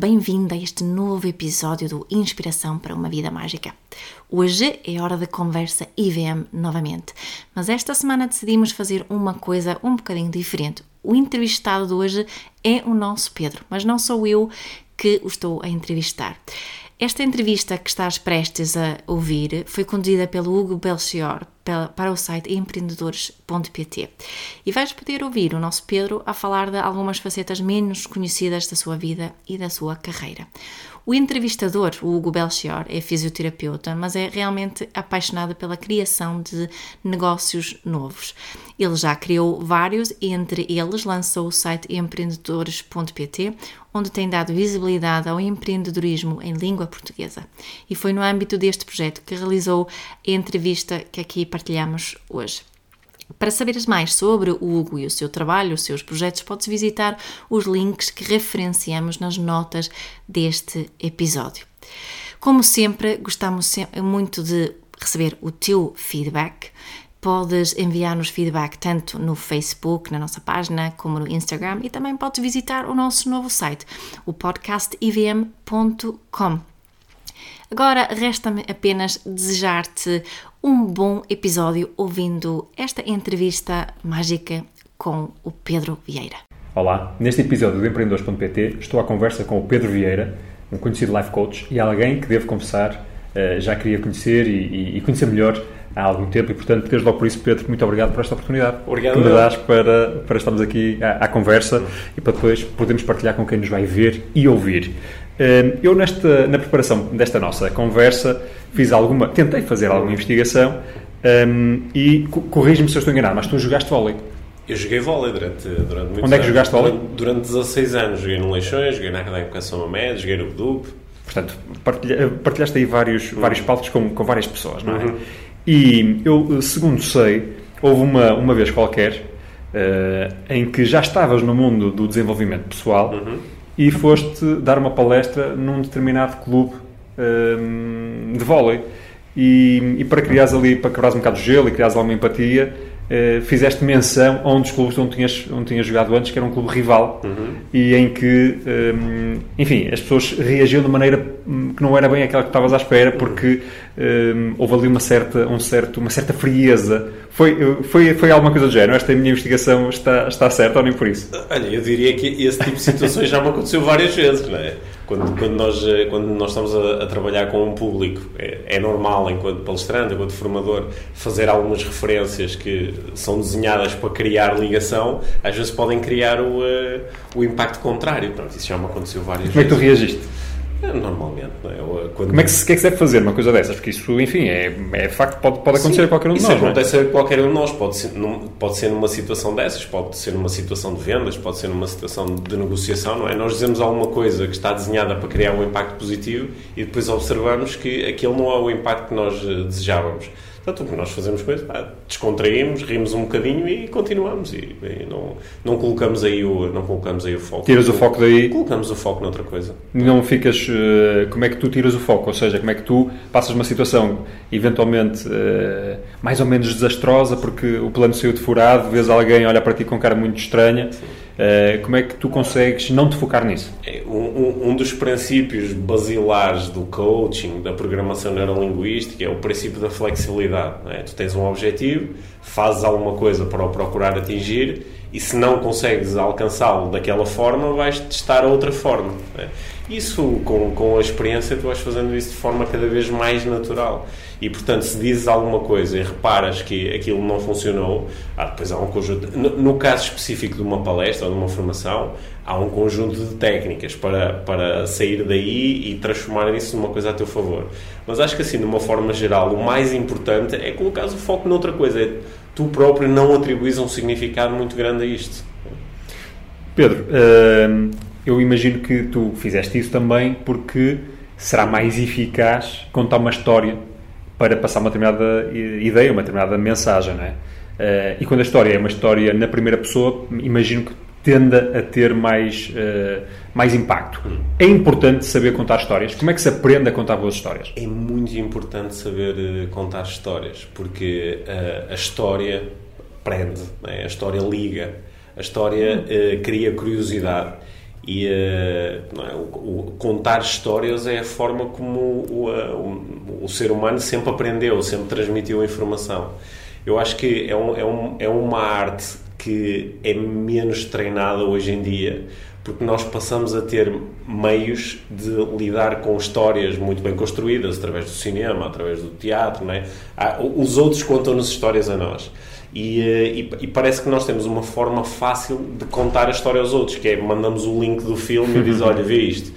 Bem-vindo, a este novo episódio do Inspiração para uma Vida Mágica. Hoje é hora de conversa IVM novamente, mas esta semana decidimos fazer uma coisa um bocadinho diferente. O entrevistado de hoje é o nosso Pedro, mas não sou eu que o estou a entrevistar. Esta entrevista que estás prestes a ouvir foi conduzida pelo Hugo Belchior para o site empreendedores.pt e vais poder ouvir o nosso Pedro a falar de algumas facetas menos conhecidas da sua vida e da sua carreira. O entrevistador, o Hugo Belchior, é fisioterapeuta, mas é realmente apaixonado pela criação de negócios novos. Ele já criou vários e entre eles lançou o site empreendedores.pt, onde tem dado visibilidade ao empreendedorismo em língua portuguesa. E foi no âmbito deste projeto que realizou a entrevista que aqui partilhamos hoje. Para saberes mais sobre o Hugo e o seu trabalho, os seus projetos, podes visitar os links que referenciamos nas notas deste episódio. Como sempre, gostamos muito de receber o teu feedback. Podes enviar-nos feedback tanto no Facebook, na nossa página, como no Instagram e também podes visitar o nosso novo site, o podcastivm.com. Agora resta-me apenas desejar-te um bom episódio ouvindo esta entrevista mágica com o Pedro Vieira. Olá, neste episódio do Empreendedores.pt estou à conversa com o Pedro Vieira, um conhecido life coach e alguém que devo confessar eh, já queria conhecer e, e conhecer melhor há algum tempo e, portanto, desde logo por isso, Pedro, muito obrigado por esta oportunidade obrigado, que me dás para, para estarmos aqui à, à conversa e para depois podermos partilhar com quem nos vai ver e ouvir. Eu, nesta, na preparação desta nossa conversa, fiz alguma, tentei fazer alguma investigação um, e corrige-me se eu estou enganado, mas tu jogaste vôlei. Eu joguei vôlei durante, durante muitos Onde é que jogaste vôlei? Durante, durante 16 anos. Joguei no Leixões, joguei na Académica São Mamed, joguei no Bedup. Portanto, partilha, partilhaste aí vários, uhum. vários palcos com, com várias pessoas, não é? Uhum. E eu, segundo sei, houve uma, uma vez qualquer uh, em que já estavas no mundo do desenvolvimento pessoal uhum e foste dar uma palestra num determinado clube um, de vôlei. E, e, para criares ali, para quebrares um bocado de gelo e criares alguma empatia, uh, fizeste menção a um dos clubes onde tinhas, onde tinhas jogado antes, que era um clube rival, uhum. e em que, um, enfim, as pessoas reagiam de maneira que não era bem aquela que estavas à espera, porque um, houve ali uma certa, um certo, uma certa frieza foi, foi, foi alguma coisa do género? Esta minha investigação está, está certa ou nem por isso? Olha, eu diria que esse tipo de situações já me aconteceu várias vezes, não é? Quando, quando, nós, eh, quando nós estamos a, a trabalhar com um público, é, é, normal, enquanto palestrante, enquanto formador, fazer algumas referências que são desenhadas para criar ligação, às vezes podem criar o, uh, o impacto contrário. Pronto, isso já me aconteceu várias Como vezes. Como é que tu reagiste? É, normalmente, não é? Quando... Como é que, se, que é que se deve fazer uma coisa dessas? Porque isso, enfim, é, é facto, pode, pode acontecer Sim, a qualquer um de nós. Isso acontece é? a qualquer um de nós. Pode ser, num, pode ser numa situação dessas, pode ser numa situação de vendas, pode ser numa situação de negociação, não é? Nós dizemos alguma coisa que está desenhada para criar um impacto positivo e depois observamos que aquele não é o impacto que nós eh, desejávamos. Portanto, o que nós fazemos com isso, pá, descontraímos, rimos um bocadinho e continuamos. E, e, não, não, colocamos aí o, não colocamos aí o foco. Tiras o foco daí? Colocamos o foco noutra coisa. Não ficas... Uh, como é que tu tiras o foco? Ou seja, como é que tu passas uma situação eventualmente uh, mais ou menos desastrosa porque o plano saiu de furado, vês alguém olhar para ti com cara muito estranha... Sim Uh, como é que tu consegues não te focar nisso? É, um, um, dos princípios basilares do coaching, da programação neurolinguística, é o princípio da flexibilidade. É? Tu tens um objetivo, fazes alguma coisa para o procurar atingir e se não consegues alcançá-lo daquela forma, vais testar outra forma. É? Isso, com, com a experiência, tu vais fazendo isso de forma cada vez mais natural. E, portanto, se dizes alguma coisa e reparas que aquilo não funcionou, ah, depois há um conjunto. No, no, caso específico de uma palestra ou de uma formação, há um conjunto de técnicas para, para sair daí e transformar isso numa coisa a teu favor. Mas acho que, assim, de uma forma geral, o mais importante é colocar o foco noutra coisa. É tu próprio não atribuís um significado muito grande a isto. Pedro, uh, eu imagino que tu fizeste isso também porque será mais eficaz contar uma história para passar uma determinada ideia, uma determinada mensagem, não é? Uh, e quando a história é uma história na primeira pessoa, imagino que tenda a ter mais, uh, mais impacto. É importante saber contar histórias. Como é que se aprende a contar boas histórias? É muito importante saber uh, contar histórias, porque a história prende, é? a história liga, a história cria curiosidade. E é, o, o, contar histórias é a forma como o, o, o, ser humano sempre aprendeu, sempre transmitiu informação. Eu acho que é, um, é, um, é uma arte que é menos treinada hoje em dia, porque nós passamos a ter meios de lidar com histórias muito bem construídas através do cinema, através do teatro, não é? Os outros contam-nos histórias a nós. E, eh, e, e, parece que nós temos uma forma fácil de contar a história aos outros, que é mandamos o link do filme e diz, olha, vê isto.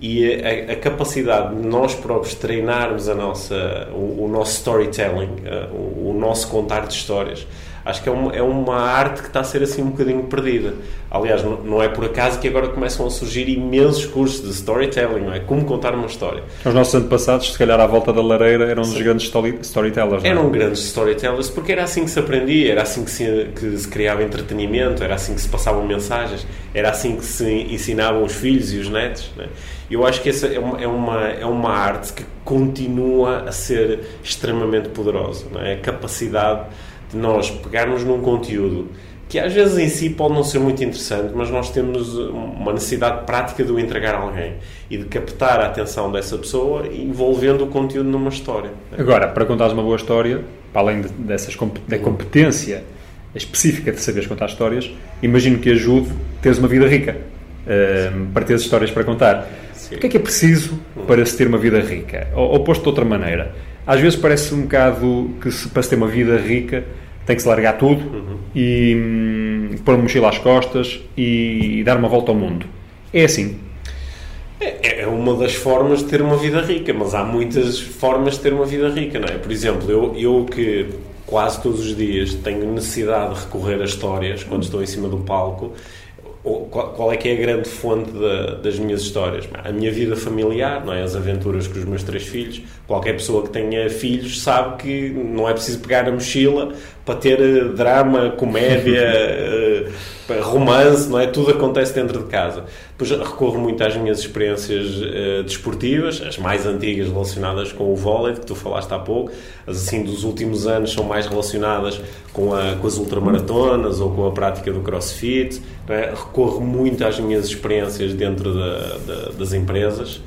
E a, a, capacidade de nós próprios treinarmos a nossa, o, o nosso storytelling, eh, o, o nosso contar de histórias, acho que é uma, é uma arte que está a ser assim um bocadinho perdida. Aliás, não, é por acaso que agora começam a surgir imensos cursos de storytelling, não é? Como contar uma história. Os nossos antepassados, se calhar à volta da lareira, eram os grandes story, storytellers. Não é? Eram grandes storytellers porque era assim que se aprendia, era assim que se, que se criava entretenimento, era assim que se passavam mensagens, era assim que se ensinavam os filhos e os netos. Não é? Eu acho que essa é uma, é uma, é uma arte que continua a ser extremamente poderosa. Não é? A capacidade de nós pegarmos num conteúdo que às vezes em si pode não ser muito interessante, mas nós temos uma necessidade prática de o entregar a alguém e de captar a atenção dessa pessoa envolvendo o conteúdo numa história. Agora, para contares uma boa história, para além de, dessas, da competência específica de saberes contar histórias, imagino que ajude teres uma vida rica, uh, para teres histórias para contar. Sim. O que é que é preciso para se ter uma vida rica? Ou, ou posto de outra maneira, às vezes parece um bocado que se, para se ter uma vida rica tem que se largar tudo uhum. e hum, pôr uma mochila às costas e, e dar uma volta ao mundo. É assim. É, é uma das formas de ter uma vida rica, mas há muitas formas de ter uma vida rica, não é? Por exemplo, eu, eu que quase todos os dias tenho necessidade de recorrer a histórias quando estou em cima do palco, qual é que é a grande fonte da, das minhas histórias? A minha vida familiar, não é? as aventuras com os meus três filhos. Qualquer pessoa que tenha filhos sabe que não é preciso pegar a mochila para ter eh, drama, comédia, eh, romance, não é? Tudo acontece dentro de casa. Depois recorro muito às minhas experiências uh, desportivas, as mais antigas relacionadas com o vôlei, que tu falaste há pouco, as assim dos últimos anos são mais relacionadas com, a, com as ultramaratonas ou com a prática do crossfit. É? Recorro muito às minhas experiências dentro da, da, das empresas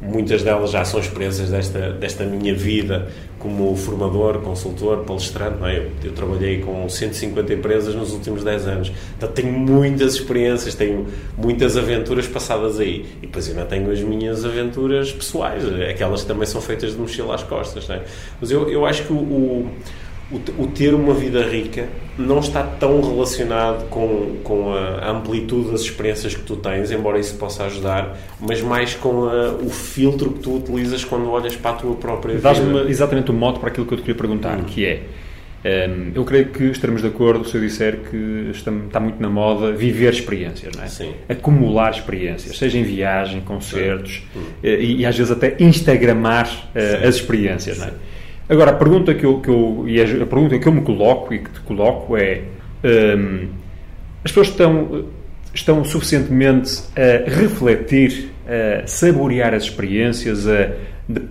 muitas delas já são experiências desta, desta minha vida como formador, consultor, palestrante. É? Eu, eu, trabalhei com 150 empresas nos últimos 10 anos. Então tenho muitas experiências, tenho muitas aventuras passadas aí. E depois ainda tenho as minhas aventuras pessoais, aquelas que também são feitas de mochila às costas. É? Mas eu, eu acho que o, o o, ter uma vida rica não está tão relacionado com, com a amplitude das experiências que tu tens, embora isso possa ajudar, mas mais com a, o filtro que tu utilizas quando olhas para a tua própria vida. Dás-me exatamente o modo para aquilo que eu te queria perguntar, hum. que é, um, eu creio que estaremos de acordo se eu disser que está, está, muito na moda viver experiências, não é? Sim. Acumular experiências, seja em viagem, concertos, hum. e, e, às vezes até instagramar uh, as experiências, Sim. não é? Agora, a pergunta que eu, que eu, e a pergunta que eu me coloco e que te coloco é: hum, as pessoas estão, estão suficientemente a refletir, a saborear as experiências, a,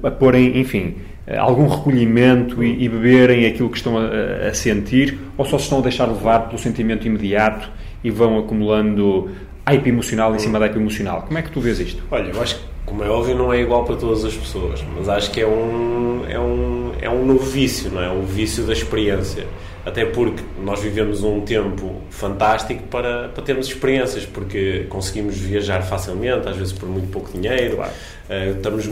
a porem, enfim, algum recolhimento e, e, beberem aquilo que estão a, a, sentir, ou só se estão a deixar levar pelo sentimento imediato e vão acumulando hype emocional em cima da hype emocional? Como é que tu vês isto? Olha, eu acho que como é óbvio, não é igual para todas as pessoas, mas acho que é um, é um, é um novo vício, não é? O vício da experiência. Até porque nós vivemos um tempo fantástico para, para termos experiências, porque conseguimos viajar facilmente, às vezes por muito pouco dinheiro, claro. uh, estamos,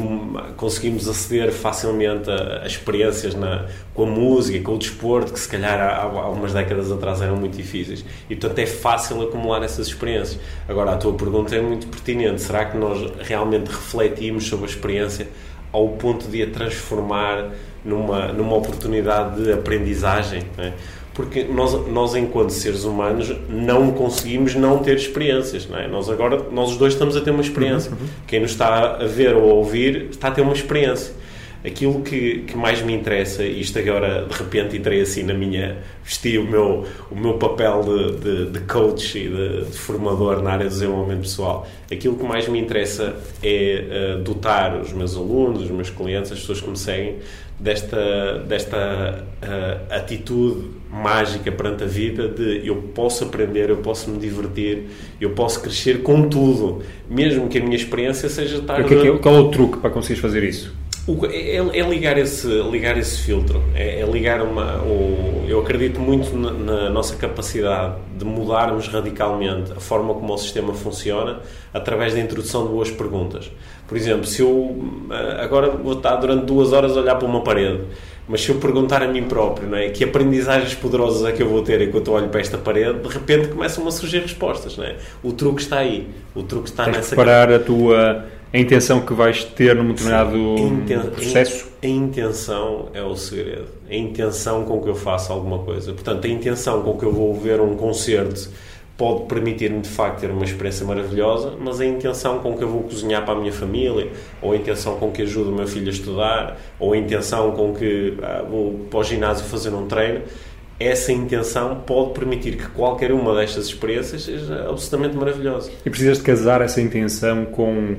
conseguimos aceder facilmente a, a, experiências na, com a música, com o desporto, que se calhar há, há umas décadas atrás eram muito difíceis. E portanto é fácil acumular essas experiências. Agora, a tua pergunta é muito pertinente: será que nós realmente refletimos sobre a experiência ao ponto de a transformar numa, numa oportunidade de aprendizagem. É? porque nós, nós enquanto seres humanos não conseguimos não ter experiências, não é? Nós agora, nós os dois estamos a ter uma experiência. Uhum. Quem nos está a ver ou a ouvir está a ter uma experiência. Aquilo que, que mais me interessa, e isto agora de repente entrei assim na minha. vesti o meu, o meu papel de, de, de coach e de, de, formador na área do desenvolvimento pessoal, aquilo que mais me interessa é uh, dotar os meus alunos, os meus clientes, as pessoas que me seguem, desta, desta uh, atitude mágica perante a vida de eu posso aprender, eu posso me divertir, eu posso crescer com tudo, mesmo que a minha experiência seja estar... Qual é o truque para conseguires fazer isso? É, é, ligar, esse, ligar esse filtro, é, é ligar uma. O, eu acredito muito na, na, nossa capacidade de mudarmos radicalmente a forma como o sistema funciona através da introdução de boas perguntas. Por exemplo, se eu eh, agora vou estar durante duas horas a olhar para uma parede, mas se eu perguntar a mim próprio, não é, que aprendizagens poderosas é que eu vou ter enquanto eu olho para esta parede, de repente começam a surgir respostas, não é? O truque está aí, o truque está Tens nessa. Preparar a tua a intenção que vais ter num determinado Inten processo? A intenção é o segredo. A intenção com que eu faço alguma coisa. Portanto, a intenção com que eu vou ver um concerto pode permitir-me de facto ter uma experiência maravilhosa, mas a intenção com que eu vou cozinhar para a minha família, ou a intenção com que ajudo o meu filho a estudar, ou a intenção com que ah, vou para o ginásio fazer um treino, essa intenção pode permitir que qualquer uma destas experiências seja absolutamente maravilhosa. E precisas de casar essa intenção com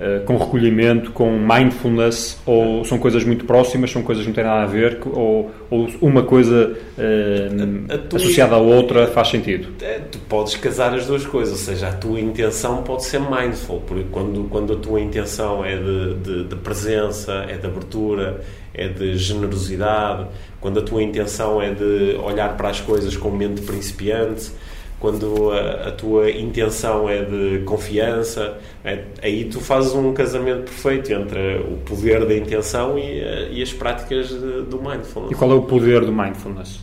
Uh, com recolhimento, com mindfulness, ou são coisas muito próximas, são coisas que não têm nada a ver, ou, ou uma coisa uh, a, a associada à outra faz sentido? É, tu podes casar as duas coisas, ou seja, a tua intenção pode ser mindful, porque quando, quando a tua intenção é de, de, de presença, é de abertura, é de generosidade, quando a tua intenção é de olhar para as coisas com mente principiante, quando a, a, tua intenção é de confiança, é, aí tu fazes um casamento perfeito entre o poder da intenção e, e as práticas de, do mindfulness. E qual é o poder do mindfulness?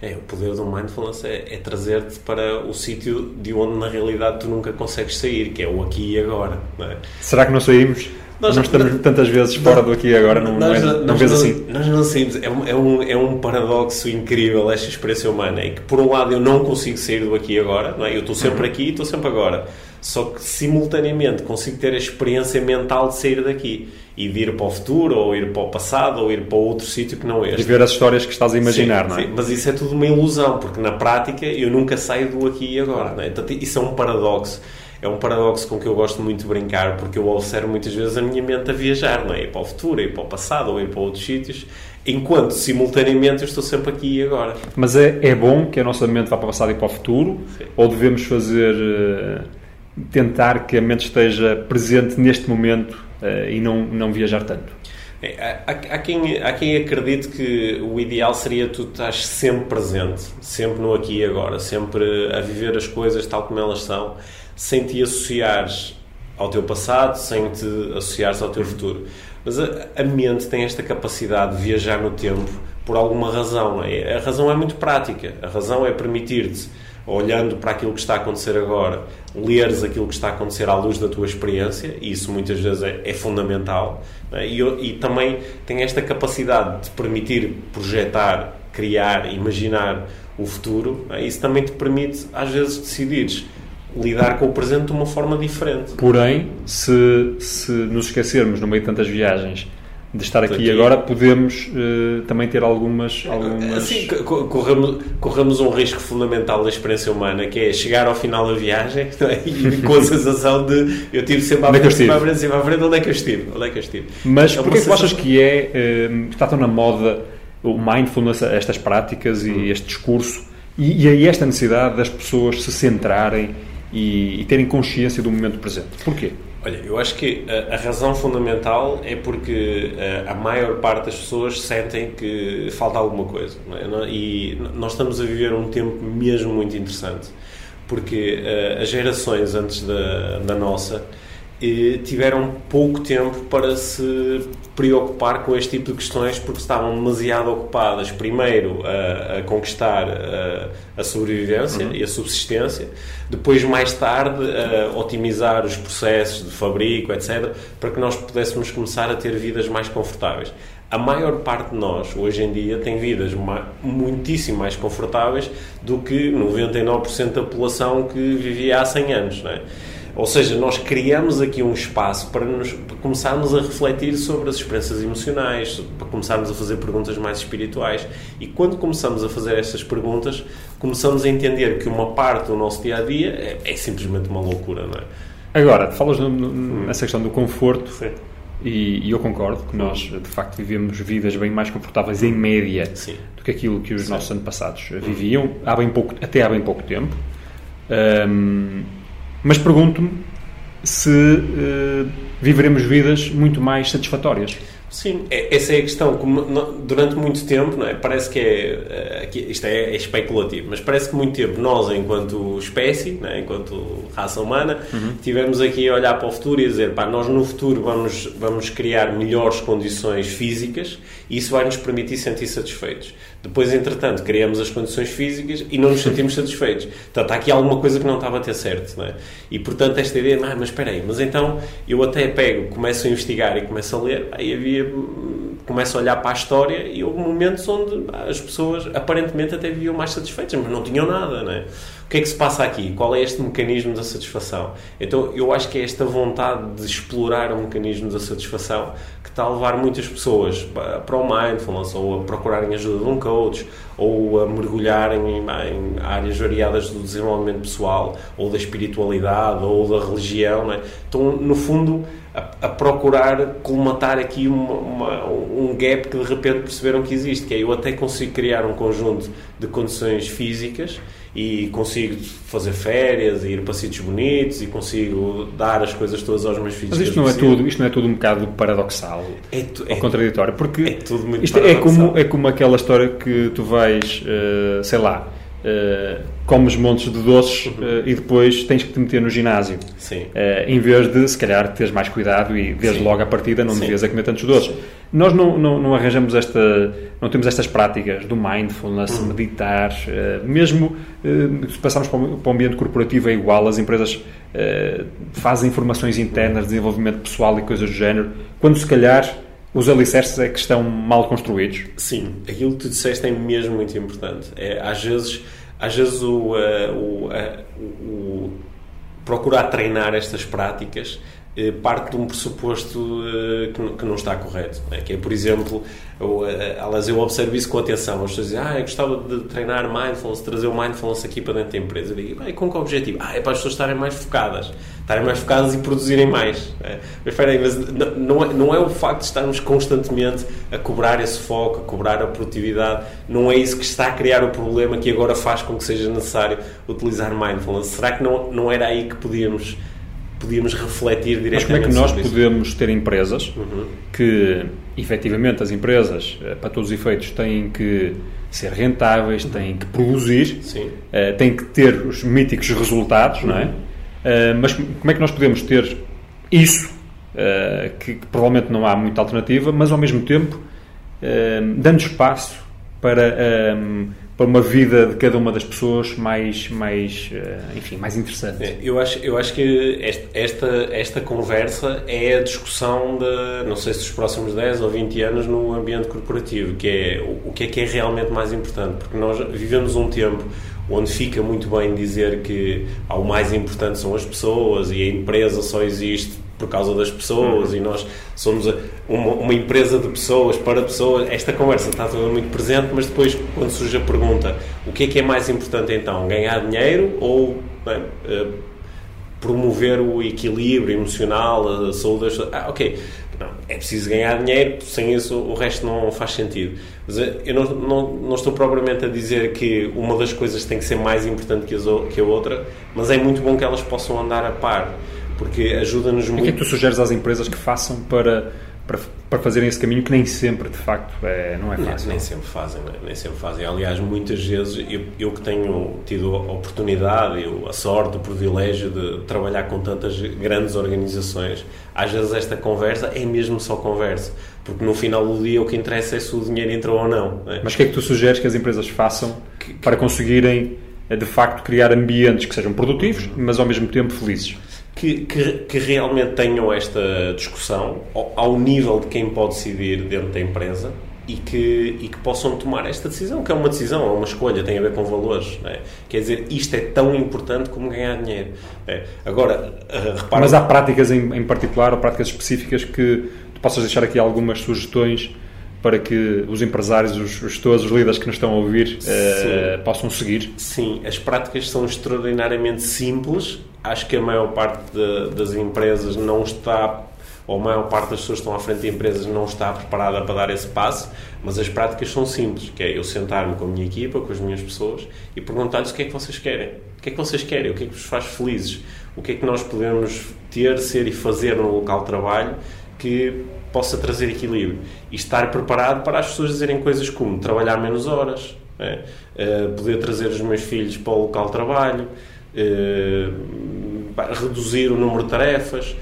É, o poder do mindfulness é, é trazer-te para o sítio de onde na realidade tu nunca consegues sair, que é o aqui e agora. É? Será que não saímos? Nós, não estamos tantas vezes fora do aqui e agora, não, nós, não, é, não vês assim? Nós não saímos. É um, é, um, é um paradoxo incrível esta experiência humana. É que, por um lado, eu não consigo sair do aqui e agora. Não é? Eu estou sempre uhum. aqui e estou sempre agora. Só que, simultaneamente, consigo ter a experiência mental de sair daqui e de ir para o futuro, ou ir para o passado, ou ir para outro sítio que não é este. E ver as histórias que estás a imaginar, sim, não é? Sim, mas isso é tudo uma ilusão, porque na prática eu nunca saio do aqui e agora. Não é? Então, isso é um paradoxo é um paradoxo com que eu gosto muito de brincar, porque eu observo muitas vezes a minha mente a viajar, não é? Ir para o futuro, ir para o passado, ou ir para outros sítios, enquanto simultaneamente eu estou sempre aqui e agora. Mas é, é bom que a nossa mente vá para o passado e para o futuro, Sim. ou devemos fazer. Uh, tentar que a mente esteja presente neste momento uh, e não, não viajar tanto? É, há, há, quem, há quem acredite que o ideal seria tu estar sempre presente, sempre no aqui e agora, sempre a viver as coisas tal como elas são sem te associares ao teu passado, sem te associares ao teu futuro. Mas a, a mente tem esta capacidade de viajar no tempo por alguma razão. É? A razão é muito prática. A razão é permitir-te, olhando para aquilo que está a acontecer agora, leres aquilo que está a acontecer à luz da tua experiência, e isso muitas vezes é, é fundamental. É? E, e também tem esta capacidade de permitir projetar, criar, imaginar o futuro. É? Isso também te permite, às vezes, decidires lidar com o presente de uma forma diferente. Porém, se, se nos esquecermos no meio de tantas viagens de estar aqui, aqui. agora, podemos uh, também ter algumas. algumas... Sim, corremos, corremos um risco fundamental da experiência humana que é chegar ao final da viagem é? e com a sensação de eu tive sempre à frente, à frente, à frente, onde é que eu estive? Onde é que eu estive? Mas é porquê sensação... que achas que é, uh, está tão na moda o mindfulness, estas práticas e hum. este discurso e, e aí esta necessidade das pessoas se centrarem e, e terem consciência do momento presente. Porquê? Olha, eu acho que a, a razão fundamental é porque a, a, maior parte das pessoas sentem que falta alguma coisa. É? E nós estamos a viver um tempo mesmo muito interessante, porque uh, as gerações antes da, da nossa eh, tiveram pouco tempo para se preocupar com este tipo de questões porque estavam demasiado ocupadas, primeiro, a, a conquistar a, a sobrevivência uhum. e a subsistência, depois, mais tarde, a otimizar os processos de fabrico, etc., para que nós pudéssemos começar a ter vidas mais confortáveis. A maior parte de nós, hoje em dia, tem vidas muitíssimo mais confortáveis do que 99% da população que vivia há 100 anos, não é? Ou seja, nós criamos aqui um espaço para, nos, para começarmos a refletir sobre as experiências emocionais, para começarmos a fazer perguntas mais espirituais. E quando começamos a fazer estas perguntas, começamos a entender que uma parte do nosso dia a dia é, é simplesmente uma loucura, não é? Agora, falas no, no, nessa questão do conforto. E, e, eu concordo que nós, de facto, vivemos vidas bem mais confortáveis, em média, Sim. do que aquilo que os Sim. nossos antepassados viviam, há bem pouco, até há bem pouco tempo. Um, mas pergunto-me se uh, viveremos vidas muito mais satisfatórias. Sim, é, essa é a questão. Durante muito tempo, não é? parece que é. Eh, isto é, é, especulativo, mas parece que muito tempo nós, enquanto espécie, é? enquanto raça humana, uhum. tivemos aqui a olhar para o futuro e a dizer: pá, nós no futuro vamos, vamos criar melhores condições físicas e isso vai nos permitir sentir satisfeitos. Depois, entretanto, criamos as condições físicas e não nos sentimos satisfeitos. Portanto, há aqui alguma coisa que não estava a ter certo. Não é? E, portanto, esta ideia, ah, mas espera aí, mas então eu até pego, começo a investigar e começo a ler, aí havia, começo a olhar para a história e houve momentos onde as pessoas aparentemente até viviam mais satisfeitas, mas não tinham nada, não é? Que é que se passa aqui? Qual é este mecanismo da satisfação? Então, eu acho que é esta vontade de explorar o mecanismo da satisfação está a levar muitas pessoas para o mindfulness ou a procurarem ajuda de um coach ou a mergulharem em, áreas variadas do desenvolvimento pessoal ou da espiritualidade ou da religião. É? Estão, no fundo, a, a, procurar colmatar aqui uma, uma, um gap que de repente perceberam que existe, que é eu até consigo criar um conjunto de condições físicas e consigo fazer férias e ir para sítios bonitos e consigo dar as coisas todas aos meus filhos. Mas isto não é tudo, isto não é tudo um bocado paradoxal é tu, ou é, contraditório, porque é tudo muito isto é como é como aquela história que tu vais, uh, sei lá, uh, comes montes de doces uhum. uh, e depois tens que te meter no ginásio. Sim. em vez de, se calhar, teres mais cuidado e desde Sim. logo à partida não Sim. devias a comer tantos doces. Sim. Nós não, não, não, arranjamos esta, não temos estas práticas do mindfulness, uhum. meditar, uh, mesmo uh, se passarmos para o, ambiente corporativo é igual, as empresas uh, fazem formações internas, desenvolvimento pessoal e coisas do género, quando se calhar os alicerces é que estão mal construídos. Sim, aquilo que tu disseste é mesmo muito importante. É, às vezes, às vezes o, o, o procurar treinar estas práticas eh, parte de um pressuposto eh, que não está correto. Né? Que é, por exemplo, eu, eh, aliás, eu observo isso com atenção. As pessoas dizem, ah, eu gostava de treinar mindfulness, trazer o mindfulness aqui para dentro da empresa. Eu digo, com que objetivo? Ah, é para as pessoas estarem mais focadas. Estarem mais focadas e produzirem mais. Né? Mas aí, mas não é, não é o facto de estarmos constantemente a cobrar esse foco, a cobrar a produtividade, não é isso que está a criar o problema que agora faz com que seja necessário utilizar mindfulness. Será que não, não era aí que podíamos podíamos refletir diretamente Mas como é que nós podemos ter empresas uhum. que, efetivamente, as empresas, eh, para todos os efeitos, têm que ser rentáveis, têm que produzir, uh, têm que ter os míticos resultados, uhum. não é? Uh, mas como é que nós podemos ter isso, que, que, provavelmente não há muita alternativa, mas ao mesmo tempo dando espaço para para uma vida de cada uma das pessoas mais, mais eh, enfim, mais interessante. É, eu acho, eu acho que esta, esta conversa é a discussão de, não sei se dos próximos 10 ou 20 anos no ambiente corporativo, que é o que é que é realmente mais importante, porque nós vivemos um tempo onde fica muito bem dizer que o mais importante são as pessoas e a empresa só existe por causa das pessoas uhum. e nós somos uma, uma, empresa de pessoas para pessoas. Esta conversa está toda muito presente, mas depois, quando surge a pergunta, o que é que é mais importante então? Ganhar dinheiro ou bem, uh, promover o equilíbrio emocional, a saúde das pessoas? Ah, ok. Não, é preciso ganhar dinheiro, sem isso o resto não faz sentido. Mas eh, eu não, não, não, estou propriamente a dizer que uma das coisas tem que ser mais importante que, as, que a outra, mas é muito bom que elas possam andar a par porque ajuda-nos muito. O que é que tu sugeres às empresas que façam para, para, para fazerem esse caminho que nem sempre, de facto, é, não é fácil. Nem, nem sempre fazem, né? nem sempre fazem. Aliás, muitas vezes, eu, eu que tenho tido a oportunidade, eu, a sorte, o privilégio de trabalhar com tantas grandes organizações, às vezes esta conversa é mesmo só conversa. Porque no final do dia o que interessa é se o dinheiro entrou ou não. Né? Mas o que é que tu sugeres que as empresas façam que, para conseguirem, eh, de facto, criar ambientes que sejam produtivos, mas ao mesmo tempo felizes? Que, que, que, realmente tenham esta discussão ao, ao, nível de quem pode decidir dentro da empresa e que, e que possam tomar esta decisão, que é uma decisão, é uma escolha, tem a ver com valores. É? Quer dizer, isto é tão importante como ganhar dinheiro. É? Agora, uh, repara... Mas há práticas em, em particular ou práticas específicas que tu possas deixar aqui algumas sugestões para que os empresários, os gestores, os líderes que nos estão a ouvir uh, possam seguir? Sim, as práticas são extraordinariamente simples. Acho que a maior parte de, das empresas não está, ou a maior parte das pessoas que estão à frente de empresas não está preparada para dar esse passo, mas as práticas são simples, que é eu sentar-me com a minha equipa, com as minhas pessoas e perguntar-lhes o que é que vocês querem. O que é que vocês querem? O que é que vos faz felizes? O que é que nós podemos ter, ser e fazer no local de trabalho que possa trazer equilíbrio e estar preparado para as pessoas dizerem coisas como trabalhar menos horas, é? uh, poder trazer os meus filhos para o local de trabalho, uh, reduzir o número de tarefas,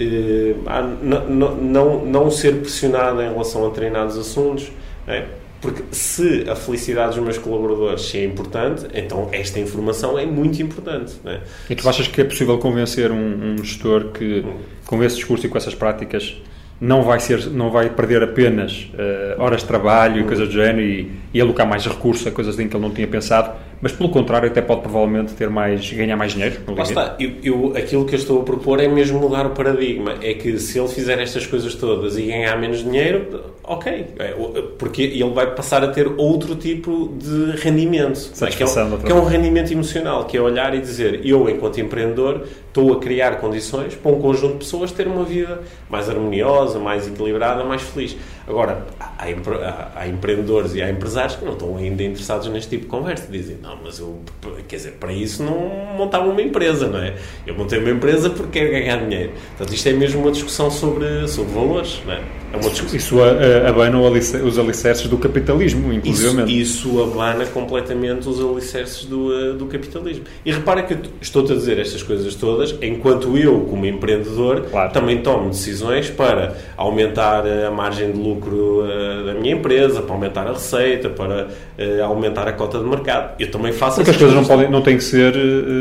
uh, não, não ser pressionado em relação a determinados assuntos. É? Porque se a felicidade dos meus colaboradores é importante, então esta informação é muito importante. É? E tu achas que é possível convencer um, um gestor que, com esse discurso e com essas práticas, não vai, ser, não vai perder apenas uh, horas de trabalho e coisas do género e, e alocar mais recursos a coisas em que ele não tinha pensado, mas pelo contrário até pode provavelmente ter mais, ganhar mais dinheiro. Lá está, eu, eu, aquilo que eu estou a propor é mesmo mudar o paradigma, é que se ele fizer estas coisas todas e ganhar menos dinheiro, ok, é, porque ele vai passar a ter outro tipo de rendimento, é? que, é que é um rendimento emocional, que é olhar e dizer, eu enquanto empreendedor estou a criar condições para um conjunto de pessoas ter uma vida mais harmoniosa, mais equilibrada, mais feliz. Agora, há, há, há, empreendedores e há empresários que não estão ainda interessados neste tipo de conversa. Dizem, não, mas eu, quer dizer, para isso não montava uma empresa, não é? Eu montei uma empresa porque quero ganhar dinheiro. Portanto, isto é mesmo uma discussão sobre, sobre valores, não é? É. Isso abana os alicerces do capitalismo, inclusive. Isso, isso abana completamente os alicerces do, eh, do capitalismo. E repara que estou-te a dizer estas coisas todas enquanto eu, como empreendedor, claro. também tomo decisões para aumentar a margem de lucro uh, da minha empresa, para aumentar a receita, para aumentar a cota de mercado. Eu também faço Porque as coisas não, podem, não têm que ser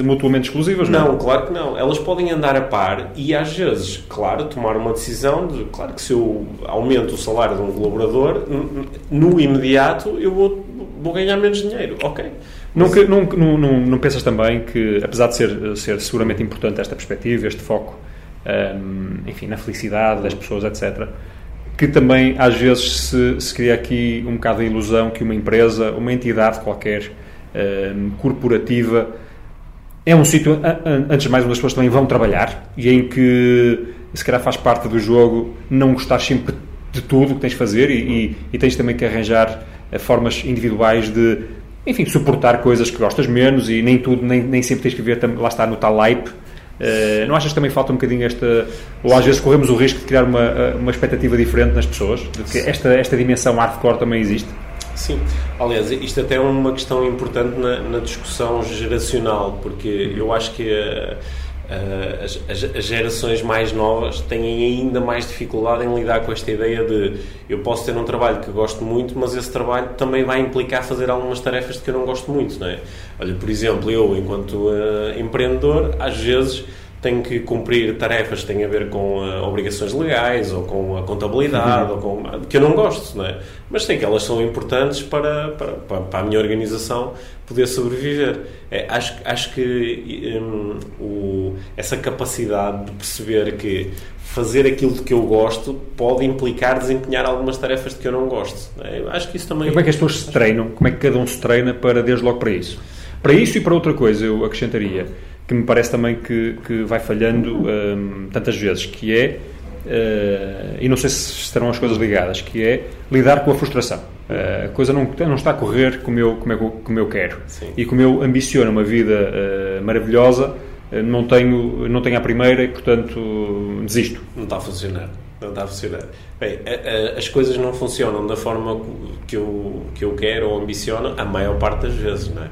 mutuamente exclusivas, não, não é? claro que não. Elas podem andar a par e às vezes, claro, tomar uma decisão de, claro que se eu aumento o salário de um colaborador, no imediato eu vou, vou ganhar menos dinheiro. Ok. Nunca, não, não, não, não, pensas também que, apesar de ser, ser seguramente importante esta perspectiva, este foco, um, enfim, na felicidade das pessoas, etc., que também às vezes se, se cria aqui um bocado a ilusão que uma empresa, uma entidade qualquer, um, corporativa, é um sítio, antes de mais, onde as pessoas também vão trabalhar e em que se calhar faz parte do jogo não gostar sempre de tudo o que tens de fazer e, e, e tens também que arranjar eh, formas individuais de, enfim, suportar coisas que gostas menos e nem tudo, nem, nem sempre tens que ver, lá está, no tal hype. Uh, não achas que também falta um bocadinho esta. Ou às vezes corremos o risco de criar uma, eh, uma expectativa diferente nas pessoas? De que esta, esta dimensão hardcore também existe? Sim, aliás, isto até é uma questão importante na, na discussão geracional, porque eu acho que. Uh, Uh, as, as, gerações mais novas têm ainda mais dificuldade em lidar com esta ideia de eu posso ter um trabalho que gosto muito, mas esse trabalho também vai implicar fazer algumas tarefas de que eu não gosto muito, não é? Olha, por exemplo, eu, enquanto uh, empreendedor, às vezes tenho que cumprir tarefas que têm a ver com uh, obrigações legais ou com a contabilidade, uhum. ou com, que eu não gosto, não é? Mas sei que elas são importantes para, para, para a minha organização poder sobreviver. É, acho, acho que um, o, essa capacidade de perceber que fazer aquilo de que eu gosto pode implicar desempenhar algumas tarefas de que eu não gosto. É, acho que isso também... E como é que as pessoas se treinam? Como é que cada um se treina para, desde logo para isso? Para isso e para outra coisa, eu acrescentaria que me parece também que, que vai falhando um, tantas vezes, que é, uh, e não sei se estarão as coisas ligadas, que é lidar com a frustração. Uh, a coisa não, não está a correr como eu, como eu, como eu quero. Sim. E como eu ambiciono uma vida uh, maravilhosa, não tenho, não tenho a primeira e, portanto, desisto. Não está a funcionar. Não está a funcionar. Bem, a, a, as coisas não funcionam da forma que eu, que eu quero ou ambiciono a maior parte das vezes, não é?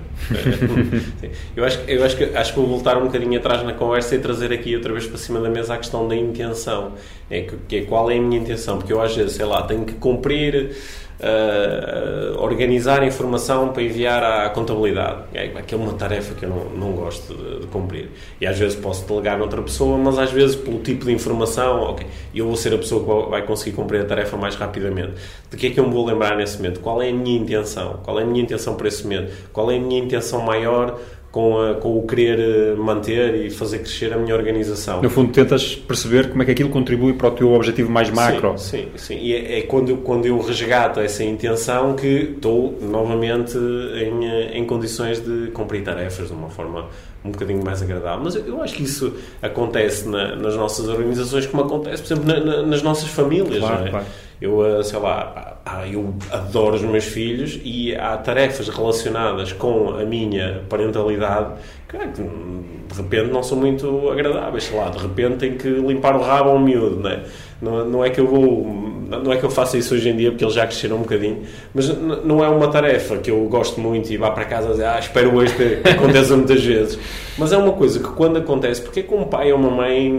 eu acho, eu acho, que, acho que vou voltar um bocadinho atrás na conversa e trazer aqui outra vez para cima da mesa a questão da intenção. É, que, que é qual é a minha intenção? Porque eu às vezes, sei lá, tenho que cumprir uh, organizar informação para enviar à contabilidade. É, é uma tarefa que eu não, não gosto de, de, cumprir. E às vezes posso delegar noutra pessoa, mas às vezes pelo tipo de informação, ok, eu vou ser a pessoa que vai conseguir cumprir a tarefa mais rapidamente. De que é que eu me vou lembrar nesse momento? Qual é a minha intenção? Qual é a minha intenção para esse momento? Qual é a minha intenção maior com, a, com o querer eh, manter e fazer crescer a minha organização. No fundo, tentas perceber como é que aquilo contribui para o teu objetivo mais macro. Sim, sim. sim. E é, é, quando, quando eu resgato essa intenção que estou novamente em, eh, em condições de cumprir tarefas de uma forma um bocadinho mais agradável. Mas eu, eu acho que isso acontece na, nas nossas organizações, como acontece, por exemplo, na, na, nas nossas famílias. Claro, não é? claro. Eu, eh, sei lá, eu adoro os meus filhos e há tarefas relacionadas com a minha parentalidade que de repente não são muito agradáveis. Sei lá, de repente tem que limpar o rabo ao miúdo, não é? Não, não é que eu vou não é que eu faça isso hoje em dia porque eles já cresceram um bocadinho mas não é uma tarefa que eu gosto muito e vá para casa dizer, ah, espero hoje que aconteça muitas vezes mas é uma coisa que quando acontece porque é que um pai ou uma mãe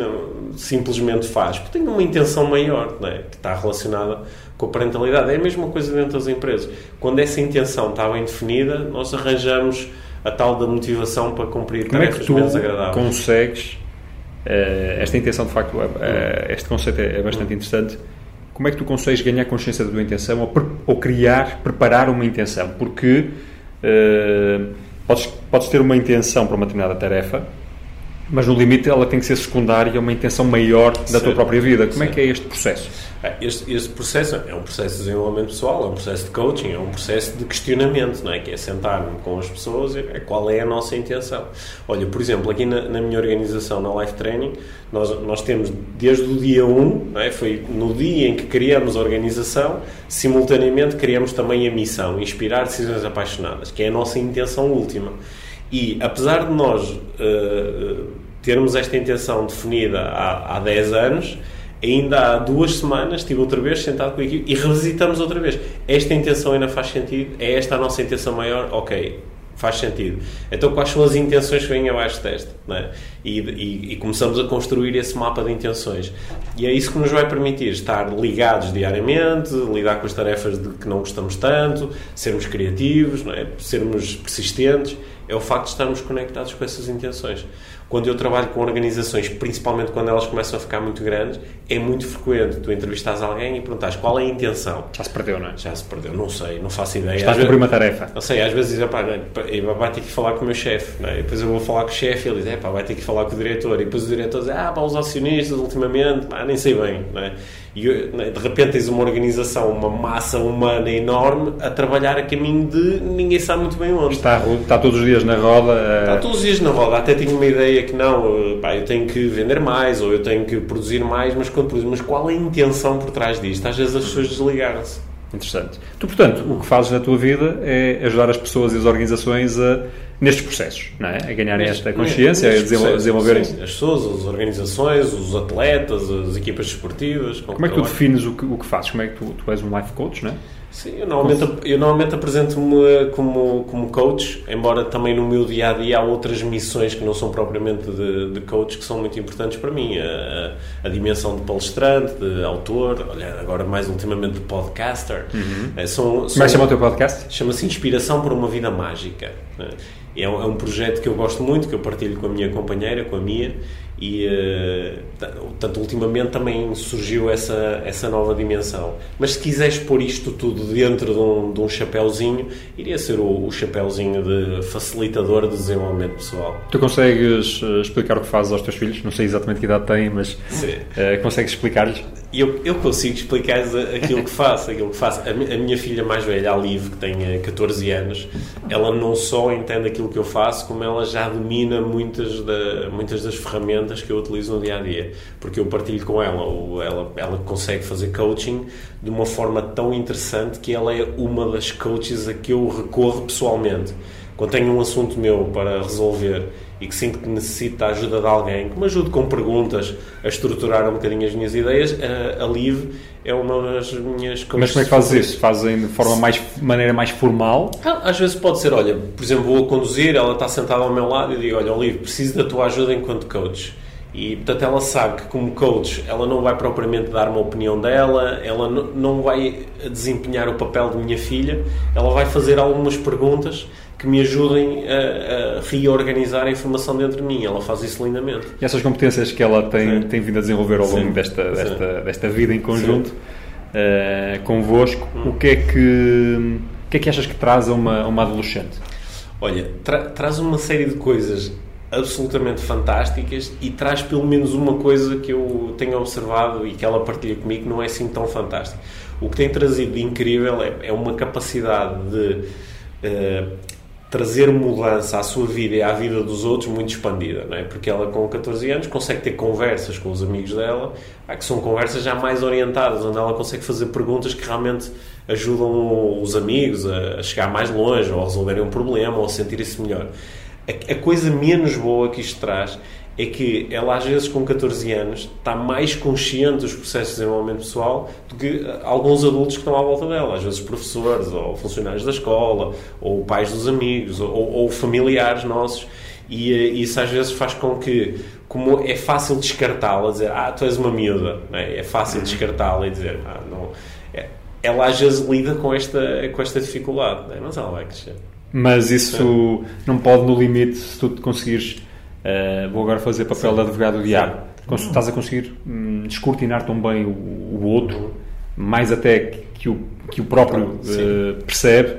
simplesmente faz porque tem uma intenção maior não é? que está relacionada com a parentalidade. É a mesma coisa dentro das empresas. Quando essa intenção está bem definida, nós arranjamos a tal da motivação para cumprir Como tarefas é que tu menos agradáveis. consegues uh, esta intenção de facto, uh, este conceito é, é bastante interessante. Como é que tu consegues ganhar consciência da tua intenção ou, ou criar, preparar uma intenção? Porque uh, podes, podes ter uma intenção para uma determinada tarefa, mas no limite ela tem que ser secundária a uma intenção maior da tua própria vida. Como é que é este processo? É, este, este, processo é um processo de desenvolvimento pessoal, é um processo de coaching, é um processo de questionamento, não é? Que é sentar-me com as pessoas e é, qual é a nossa intenção. Olha, por exemplo, aqui na, na, minha organização, na Life Training, nós, nós temos desde o dia 1, é? foi no dia em que criamos a organização, simultaneamente criamos também a missão, inspirar decisões apaixonadas, que é a nossa intenção última. E apesar de nós uh, termos esta intenção definida há, há 10 anos, ainda há duas semanas estive outra vez sentado com a equipe e revisitamos outra vez. Esta intenção ainda faz sentido? É esta a nossa intenção maior? Ok, faz sentido. Então, quais são as intenções que vêm abaixo desta? É? E, e, e, começamos a construir esse mapa de intenções. E é isso que nos vai permitir estar ligados diariamente, lidar com as tarefas de que não gostamos tanto, sermos criativos, é? sermos persistentes. É o facto de estarmos conectados com essas intenções quando eu trabalho com organizações, principalmente quando elas começam a ficar muito grandes, é muito frequente tu entrevistas alguém e perguntas qual é a intenção. Já se perdeu, não é? Já se perdeu, não sei, não faço ideia. Estás a cumprir uma tarefa. Não sei, às vezes diz, pá, vai ter que falar com o meu chefe, é? depois eu vou falar com o chefe e ele diz, pá, vai ter que falar com o diretor, e depois o diretor diz, ah, pá, os acionistas ultimamente, pá, nem sei bem, não é? E né, de repente tens uma organização, uma massa humana enorme a trabalhar a caminho de ninguém sabe muito bem onde. Está, está todos os dias na roda. Está todos os dias na roda. Até tinha uma ideia que não, pá, eu tenho que vender mais ou eu tenho que produzir mais, mas, mas qual é a intenção por trás disto? Às vezes as pessoas desligaram-se. Interessante. Tu, portanto, o que fazes na tua vida é ajudar as pessoas e as organizações a, nestes processos, não é? A ganharem esta consciência, a desenvolverem. Sim, as pessoas, as organizações, os atletas, as equipas desportivas. Como é que tu defines o que, o que fazes? Como é que tu, tu és um life coach, não é? Sim, eu normalmente, eu normalmente apresento-me como, como coach, embora também no meu dia a dia há outras missões que não são propriamente de, de coach que são muito importantes para mim. A, a dimensão de palestrante, de autor, olha, agora mais ultimamente de podcaster. Uhum. É, são, que chama o teu podcast? Chama-se Inspiração para uma Vida Mágica. É um, é um projeto que eu gosto muito, que eu partilho com a minha companheira, com a Mia, e uh, ultimamente também surgiu essa, essa nova dimensão mas se quiseres pôr isto tudo dentro de um, de um chapéuzinho iria ser o, o chapéuzinho de facilitador de desenvolvimento pessoal Tu consegues uh, explicar o que fazes aos teus filhos? Não sei exatamente que idade têm, mas uh, consegues explicar-lhes? Eu, eu consigo explicar aquilo que faço, aquilo que faço. A, a, minha filha mais velha, a Liv, que tem 14 anos, ela não só entende aquilo que eu faço, como ela já domina muitas, da, muitas das ferramentas ferramentas que eu utilizo no dia a dia, porque eu partilho com ela, ela, ela consegue fazer coaching de uma forma tão interessante que ela é uma das coaches a que eu recorro pessoalmente. Quando tenho um assunto meu para resolver e que sinto que necessito da ajuda de alguém que me ajude com perguntas a estruturar um bocadinho as minhas ideias, a, a Live é uma das minhas coisas. Mas como é que fazes isso? Fazem de forma mais, maneira mais formal? Ah, Às vezes pode ser, olha, por exemplo, vou a conduzir, ela está sentada ao meu lado e digo, olha, Live, preciso da tua ajuda enquanto coach. E, portanto, ela sabe que, como coach, ela não vai propriamente dar uma opinião dela, ela não vai desempenhar o papel de minha filha, ela vai fazer algumas perguntas que me ajudem a, a reorganizar a informação dentro de mim. Ela faz isso lindamente. E essas competências que ela tem, Sim. tem vindo a desenvolver ao longo Sim. desta, Sim. desta, desta vida em conjunto eh, convosco, o, que é que, o que é que achas que traz a uma, a uma adolescente? Olha, tra- traz uma série de coisas absolutamente fantásticas e traz pelo menos uma coisa que eu tenho observado e que ela partilha comigo que não é assim tão fantástica. O que tem trazido de incrível é, é uma capacidade de eh, trazer mudança à sua vida e à vida dos outros muito expandida, não é? Porque ela com 14 anos consegue ter conversas com os amigos dela, que são conversas já mais orientadas, onde ela consegue fazer perguntas que realmente ajudam os amigos a a chegar mais longe, ou a resolverem um problema, ou a sentirem-se melhor. A, a coisa menos boa que isto traz é que ela, às vezes, com 14 anos, está mais consciente dos processos de desenvolvimento pessoal do que ah, alguns adultos que estão à volta dela. Às vezes, professores, ou funcionários da escola, ou pais dos amigos, ou, ou familiares nossos. E eh, isso, às vezes, faz com que, como é fácil descartá-la, dizer, ah, tu és uma miúda, é? é fácil descartá-la e dizer, ah, não. É- ela, às vezes, lida com esta, com esta dificuldade, não é? mas ela vai crescer. Mas isso não pode, no limite, se tu te conseguires. Eh, vou agora fazer papel de advogado do diabo. Estás a conseguir hum, descortinar tão bem o, o outro, mais até que, que o, que o próprio eh, percebe,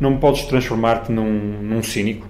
não podes transformar-te num, num cínico.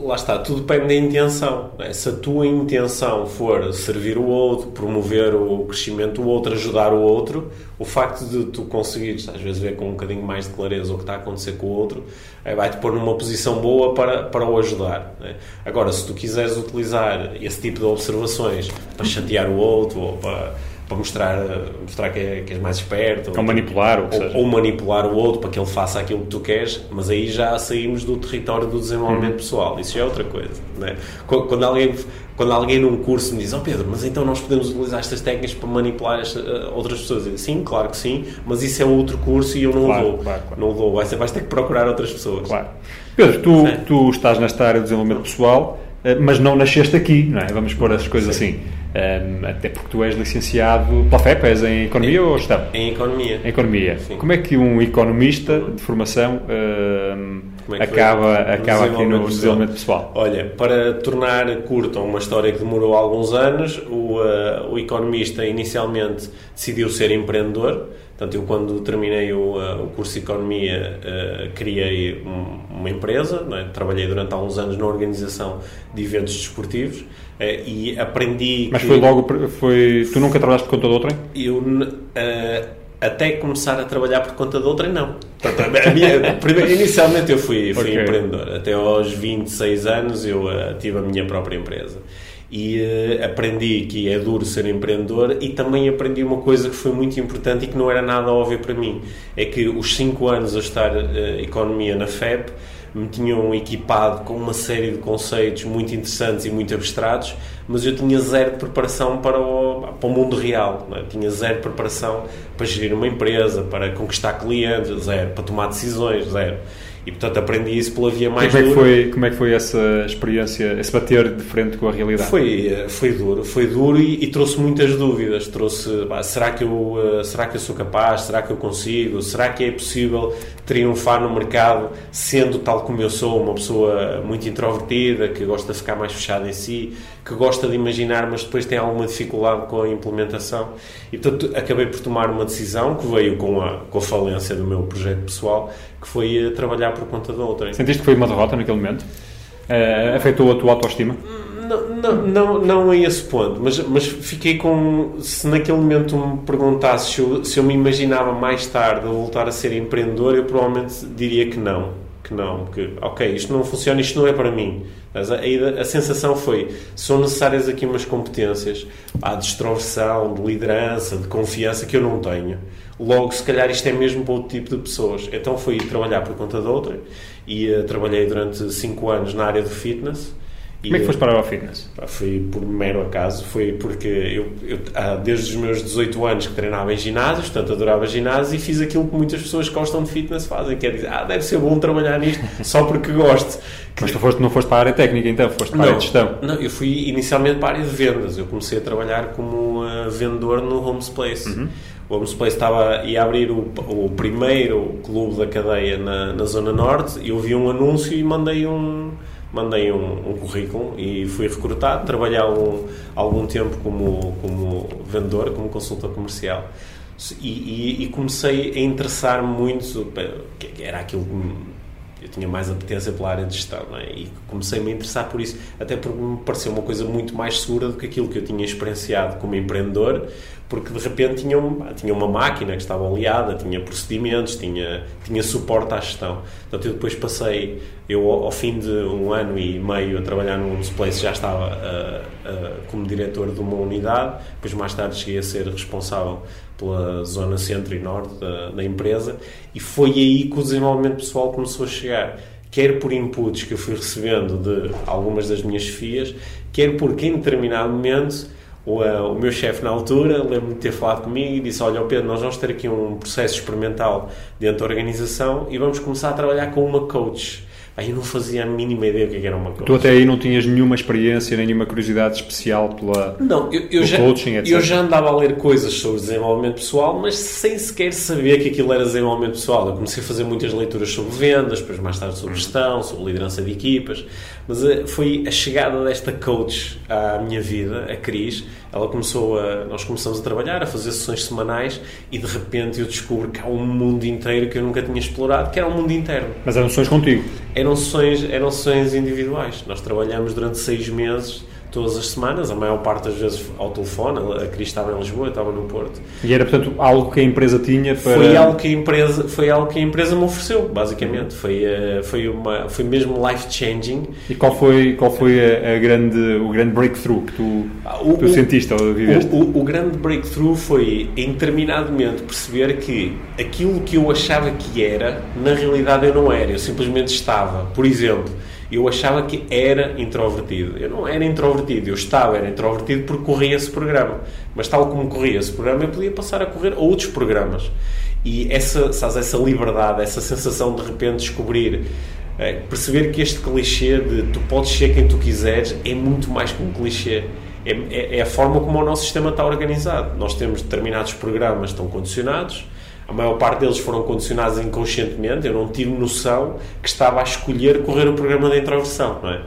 Lá está, tudo depende da intenção. é? Se a tua intenção for servir o outro, promover o crescimento do outro, ajudar o outro, o facto de tu conseguires, às vezes, ver com um bocadinho mais de clareza o que está a acontecer com o outro, eh, vai-te pôr numa posição boa para, para o ajudar. é? Agora, se tu quiseres utilizar esse tipo de observações para chatear o outro ou para, para mostrar, mostrar que, é- que és mais esperto, Ou manipular, ou ou, manipular o outro para que ele faça aquilo que tu queres, mas aí já saímos do território do desenvolvimento pessoal. Isso já é outra coisa. Não é? Qu- Quando alguém, quando alguém num curso me diz, oh Pedro, mas então nós podemos utilizar estas técnicas para manipular esta- eh, outras pessoas. Digo, sim, claro que sim, mas isso é outro curso e eu não Claro, o dou. claro, claro. Não o dou. Vais, vais ter que procurar outras pessoas. Claro. Pedro, tu, tu estás nesta área de desenvolvimento pessoal, eh, mas não nasceste aqui, não é? Vamos pôr as coisas Sim. assim. Um, até porque tu és licenciado pela FEP, és em Economia ou Gestão? Em economia. Em Economia. Sim. Como é que um economista de formação um, é acaba, acaba aqui no desenvolvimento desenvolvimento pessoal? Olha, para tornar curta uma história que demorou alguns anos, o, eh, o economista inicialmente decidiu ser empreendedor. Portanto, eu quando terminei o, eh, o curso de Economia eh, criei um- uma empresa, é? trabalhei durante alguns anos na organização de eventos desportivos eh, e aprendi Mas que foi logo, foi, tu nunca trabalhaste por conta de outrem? eu até começar a trabalhar por conta de outra, não. Portanto, a minha- primeiro- inicialmente eu fui, fui Ok. empreendedor. Até aos 26 anos eu eh, tive a minha própria empresa. E eh, aprendi que é duro ser empreendedor e também aprendi uma coisa que foi muito importante e que não era nada óbvio para mim. É que os 5 anos a estar eh, economia na FEP me tinham equipado com uma série de conceitos muito interessantes e muito abstratos, mas eu tinha zero preparação para o, para o mundo real. é? Tinha zero preparação para gerir uma empresa, para conquistar clientes, zero, para tomar decisões, zero. E portanto aprendi isso pela via mais como, é que dura. foi, como é que foi essa experiência, esse bater de frente com a realidade? Foi, eh, foi duro, foi duro e, e trouxe muitas dúvidas. Trouxe, pá, será que eu, eh, será que eu sou capaz? Será que eu consigo? Será que é possível triunfar no mercado sendo tal como eu sou, uma pessoa muito introvertida, que gosta de ficar mais fechada em si, que gosta de imaginar, mas depois tem alguma dificuldade com a implementação. E portanto acabei por tomar uma decisão que veio com a, com a falência do meu projeto pessoal, que foi eh, trabalhar por conta da outra. Sentiste que foi uma derrota naquele momento? Eh, afetou a tua autoestima? Não, não, não, não a esse ponto, mas, mas fiquei com. Se naquele momento me perguntasse se eu, se eu me imaginava mais tarde a voltar a ser empreendedor, eu provavelmente diria que não. Que não, que ok, isto não funciona, isto não é para mim. Mas a, a, a, sensação foi: são necessárias aqui umas competências pá, de extroversão, de liderança, de confiança que eu não tenho. Logo, se calhar isto é mesmo para outro tipo de pessoas. Então fui trabalhar por conta de outra e uh, trabalhei durante 5 anos na área do fitness como é que foste para o fitness? Foi por mero acaso, foi porque eu, eu desde os meus 18 anos que treinava em ginásios, portanto adorava ginásio e fiz aquilo que muitas pessoas que gostam de fitness fazem, que é dizer, ah, deve ser bom trabalhar nisto só porque gosto. Mas tu foste, não foste para a área técnica então, foste para não, a área de gestão? Não, eu fui inicialmente para a área de vendas, eu comecei a trabalhar como uh, vendedor no Homes Place. Uhum. O Homes Place estava, ia abrir o, o primeiro clube da cadeia na, na Zona Norte, eu vi um anúncio e mandei um mandei um, um, currículo e fui recrutado, trabalhei algum, algum tempo como, como vendedor, como consultor comercial e, e, e comecei a interessar-me muito, que era aquilo que eu tinha mais apetência pela área de gestão é? e comecei-me a interessar por isso, até porque me pareceu uma coisa muito mais segura do que aquilo que eu tinha experienciado como empreendedor porque de repente tinha, tinha uma máquina que estava aliada, tinha procedimentos, tinha, tinha suporte à gestão. Portanto, eu depois passei, eu ao fim de um ano e meio a trabalhar no Place já estava uh, uh, como diretor de uma unidade, depois mais tarde cheguei a ser responsável pela zona centro e norte da, da empresa. E foi aí que o desenvolvimento pessoal começou a chegar. Quer por inputs que eu fui recebendo de algumas das minhas FIAs, quer porque em determinado momento o, uh, o meu chefe na altura, lembro-me de ter falado comigo e disse: Olha, Pedro, nós vamos ter aqui um processo experimental dentro da organização e vamos começar a trabalhar com uma coach. Aí eu não fazia a mínima ideia do que era uma coach. Tu até aí não tinhas nenhuma experiência, nenhuma curiosidade especial pela, não, eu, eu já, coaching, etc. Eu já andava a ler coisas sobre desenvolvimento pessoal, mas sem sequer saber que aquilo era desenvolvimento pessoal. Eu comecei a fazer muitas leituras sobre vendas, depois mais tarde sobre gestão, sobre liderança de equipas. Mas uh, foi a chegada desta coach à minha vida, a Cris. Ela começou a. Nós começamos a trabalhar, a fazer sessões semanais e de repente eu descubro que há um mundo inteiro que eu nunca tinha explorado, que era um mundo interno. Mas eram sessões contigo? Eram sessões, eram sessões individuais. Nós trabalhamos durante seis meses todas as semanas, a maior parte das vezes ao telefone. A Cris estava em Lisboa, eu estava no Porto. E era, portanto, algo que a empresa tinha para... Foi algo que a empresa, foi algo que a empresa me ofereceu, basicamente. Foi, uh, foi, uma, foi mesmo life-changing. E qual foi, qual foi a, a, grande, o grande breakthrough que tu, o, tu sentiste ou viveste? O, o, o grande breakthrough foi, em determinado momento, perceber que aquilo que eu achava que era, na realidade eu não era. Eu simplesmente estava. Por exemplo eu achava que era introvertido. Eu não era introvertido, eu estava, era introvertido porque corria esse programa. Mas tal como corria esse programa, eu podia passar a correr outros programas. E essa, sabes, essa liberdade, essa sensação de repente descobrir, é, perceber que este clichê de tu podes ser quem tu quiseres é muito mais que um clichê. É, é, é a forma como o nosso sistema está organizado. Nós temos determinados programas que estão condicionados, a maior parte deles foram condicionados inconscientemente, eu não tive noção que estava a escolher correr o programa da introversão, não é?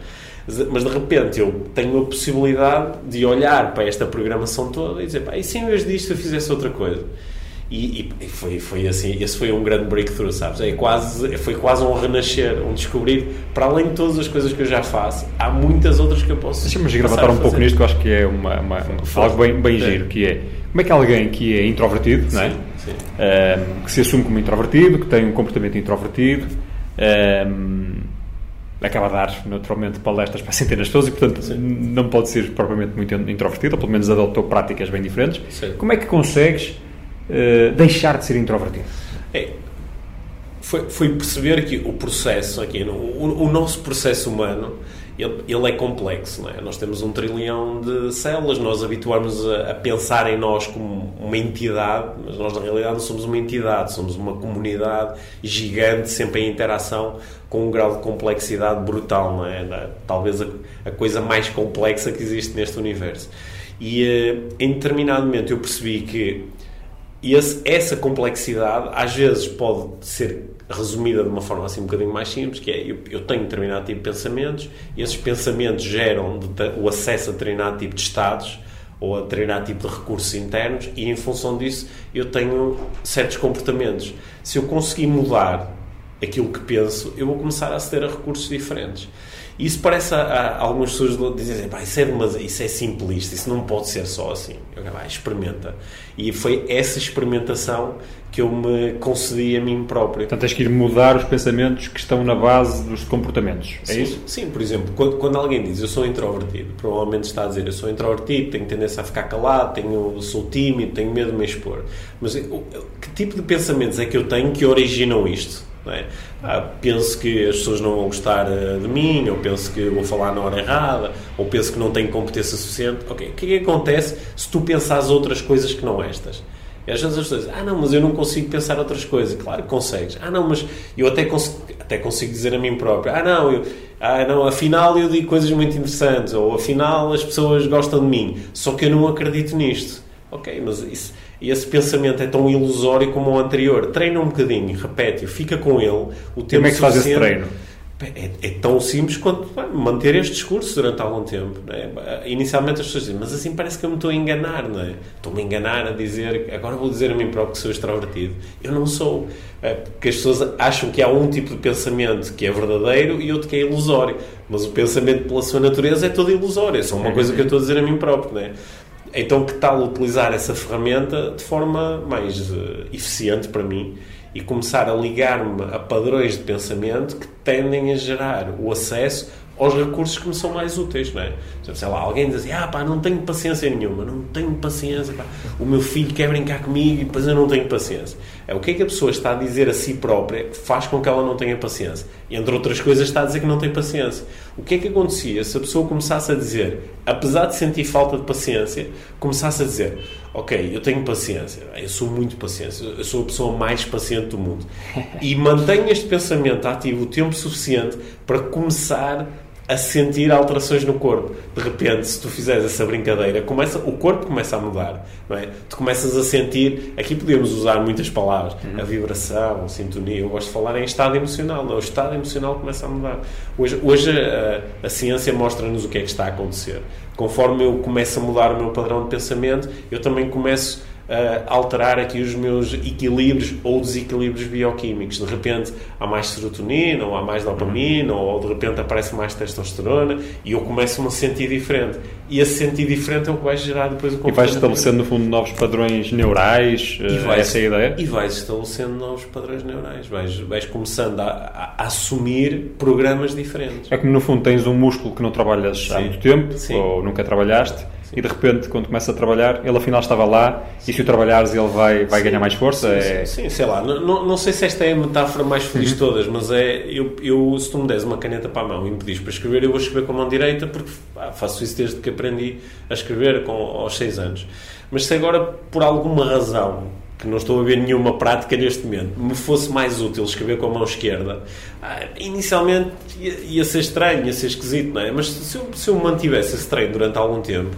Mas de repente eu tenho a possibilidade de olhar para esta programação toda e dizer, pá, e se em vez disto eu fizesse outra coisa? E, e, foi, foi assim, esse foi um grande breakthrough, sabes? É quase, foi quase um renascer, um descobrir, para além de todas as coisas que eu já faço, há muitas outras que eu posso. Deixa-me gravatar um pouco nisto, que eu acho que é uma, uma, algo bem, bem giro, que é como é que alguém que é introvertido, não é? Um, que se assume como introvertido, que tem um comportamento introvertido, um, acaba a dar naturalmente palestras para centenas de pessoas e, portanto, Sim. não pode ser propriamente muito introvertido, ou pelo menos adotou práticas bem diferentes. Sim. Como é que consegues uh, deixar de ser introvertido? É, foi, foi, perceber que o processo aqui, o, o nosso processo humano ele, ele, é complexo. Não é? Nós temos um trilhão de células, nós habituamos a, a, pensar em nós como uma entidade, mas nós na realidade não somos uma entidade, somos uma comunidade gigante, sempre em interação, com um grau de complexidade brutal. Não é? Talvez a, a coisa mais complexa que existe neste universo. E eh, em determinado momento eu percebi que esse, essa complexidade às vezes pode ser resumida de uma forma assim um bocadinho mais simples, que é eu, eu tenho determinado tipo de pensamentos, e esses pensamentos geram de, o acesso a determinado tipo de estados ou a determinado tipo de recursos internos e em função disso eu tenho certos comportamentos. Se eu conseguir mudar aquilo que penso, eu vou começar a aceder a recursos diferentes. Isso parece a, a, algumas pessoas dizem pá, isso é, isso é simplista, isso não pode ser só assim. Eu, pá, experimenta. E foi essa experimentação que eu me concedi a mim próprio. Portanto, tens que ir mudar os pensamentos que estão na base dos comportamentos. É sim, isso? Sim, por exemplo, quando, quando, alguém diz eu sou introvertido, provavelmente está a dizer eu sou introvertido, tenho tendência a ficar calado, tenho, sou tímido, tenho medo de me expor. Mas que tipo de pensamentos é que eu tenho que originam isto? É? Ah, penso que as pessoas não vão gostar eh, de mim, ou penso que vou falar na hora errada, ou penso que não tenho competência suficiente. O que é que acontece se tu pensares outras coisas que não estas? E às vezes as pessoas dizem, ah não, mas eu não consigo pensar outras coisas. Claro que consegues. Ah não, mas eu até consigo, até consigo dizer a mim próprio, ah não, eu, ah não, afinal eu digo coisas muito interessantes, ou afinal as pessoas gostam de mim, só que eu não acredito nisto. Ok, mas isso, esse pensamento é tão ilusório como o anterior. Treina um bocadinho, repete-o, fica com ele o tempo Como é que faz esse treino? É, é, tão simples quanto manter este discurso durante algum tempo. É? Inicialmente as pessoas dizem, mas assim parece que eu me estou a enganar, não é? Estou-me a enganar a dizer, agora vou dizer a mim próprio que sou extrovertido. Eu não sou. É, porque as pessoas acham que há um tipo de pensamento que é verdadeiro e outro que é ilusório. Mas o pensamento, pela sua natureza, é todo ilusório. É só uma coisa que eu estou a dizer a mim próprio, não é? Então, que tal utilizar essa ferramenta de forma mais uh, eficiente para mim? e começar a ligar-me a padrões de pensamento que tendem a gerar o acesso aos recursos que me são mais úteis, não é? Sei lá, alguém diz assim, ah pá, não tenho paciência nenhuma, não tenho paciência, pá. o meu filho quer brincar comigo e depois eu não tenho paciência. É o que é que a pessoa está a dizer a si própria que faz com que ela não tenha paciência. E entre outras coisas está a dizer que não tem paciência. O que é que acontecia se a pessoa começasse a dizer, apesar de sentir falta de paciência, começasse a dizer, ok, eu tenho paciência, eu sou muito paciente, eu sou a pessoa mais paciente do mundo. E mantenho este pensamento ativo o tempo suficiente para começar a sentir alterações no corpo. De repente, se tu fizeres essa brincadeira, começa, o corpo começa a mudar. Não é? Tu começas a sentir. Aqui podemos usar muitas palavras: uhum. a vibração, a sintonia. Eu gosto de falar em estado emocional. Não, o estado emocional começa a mudar. Hoje, hoje a, a ciência mostra-nos o que é que está a acontecer. Conforme eu começo a mudar o meu padrão de pensamento, eu também começo alterar aqui os meus equilíbrios ou desequilíbrios bioquímicos. De repente há mais serotonina, ou há mais dopamina, ou de repente aparece mais testosterona e eu começo-me a sentir diferente. E esse sentir diferente é o que vai gerar depois o comportamento. E vais estabelecendo, no fundo, novos padrões neurais, e vais, essa é a ideia? E vais estabelecendo novos padrões neurais. Vais, vais começando a, a, a, assumir programas diferentes. É como, no fundo, tens um músculo que não trabalhas Sim. há muito tempo, Sim. ou nunca trabalhaste, e de repente, quando começa a trabalhar, ele afinal estava lá e se o trabalhares ele vai, vai ganhar mais força? Sim, é... sim, sei lá. Não, não sei se esta é a metáfora mais feliz de uhum. todas, mas é eu, eu, se tu me des uma caneta para a mão e me pedis para escrever, eu vou escrever com a mão direita porque pá, faço isso desde que aprendi a escrever com, aos 6 anos. Mas se agora, por alguma razão, que não estou a ver nenhuma prática neste momento, me fosse mais útil escrever com a mão esquerda, ah, inicialmente ia, ia, ser estranho, ia ser esquisito, não é? Mas se eu, se eu mantivesse esse treino durante algum tempo,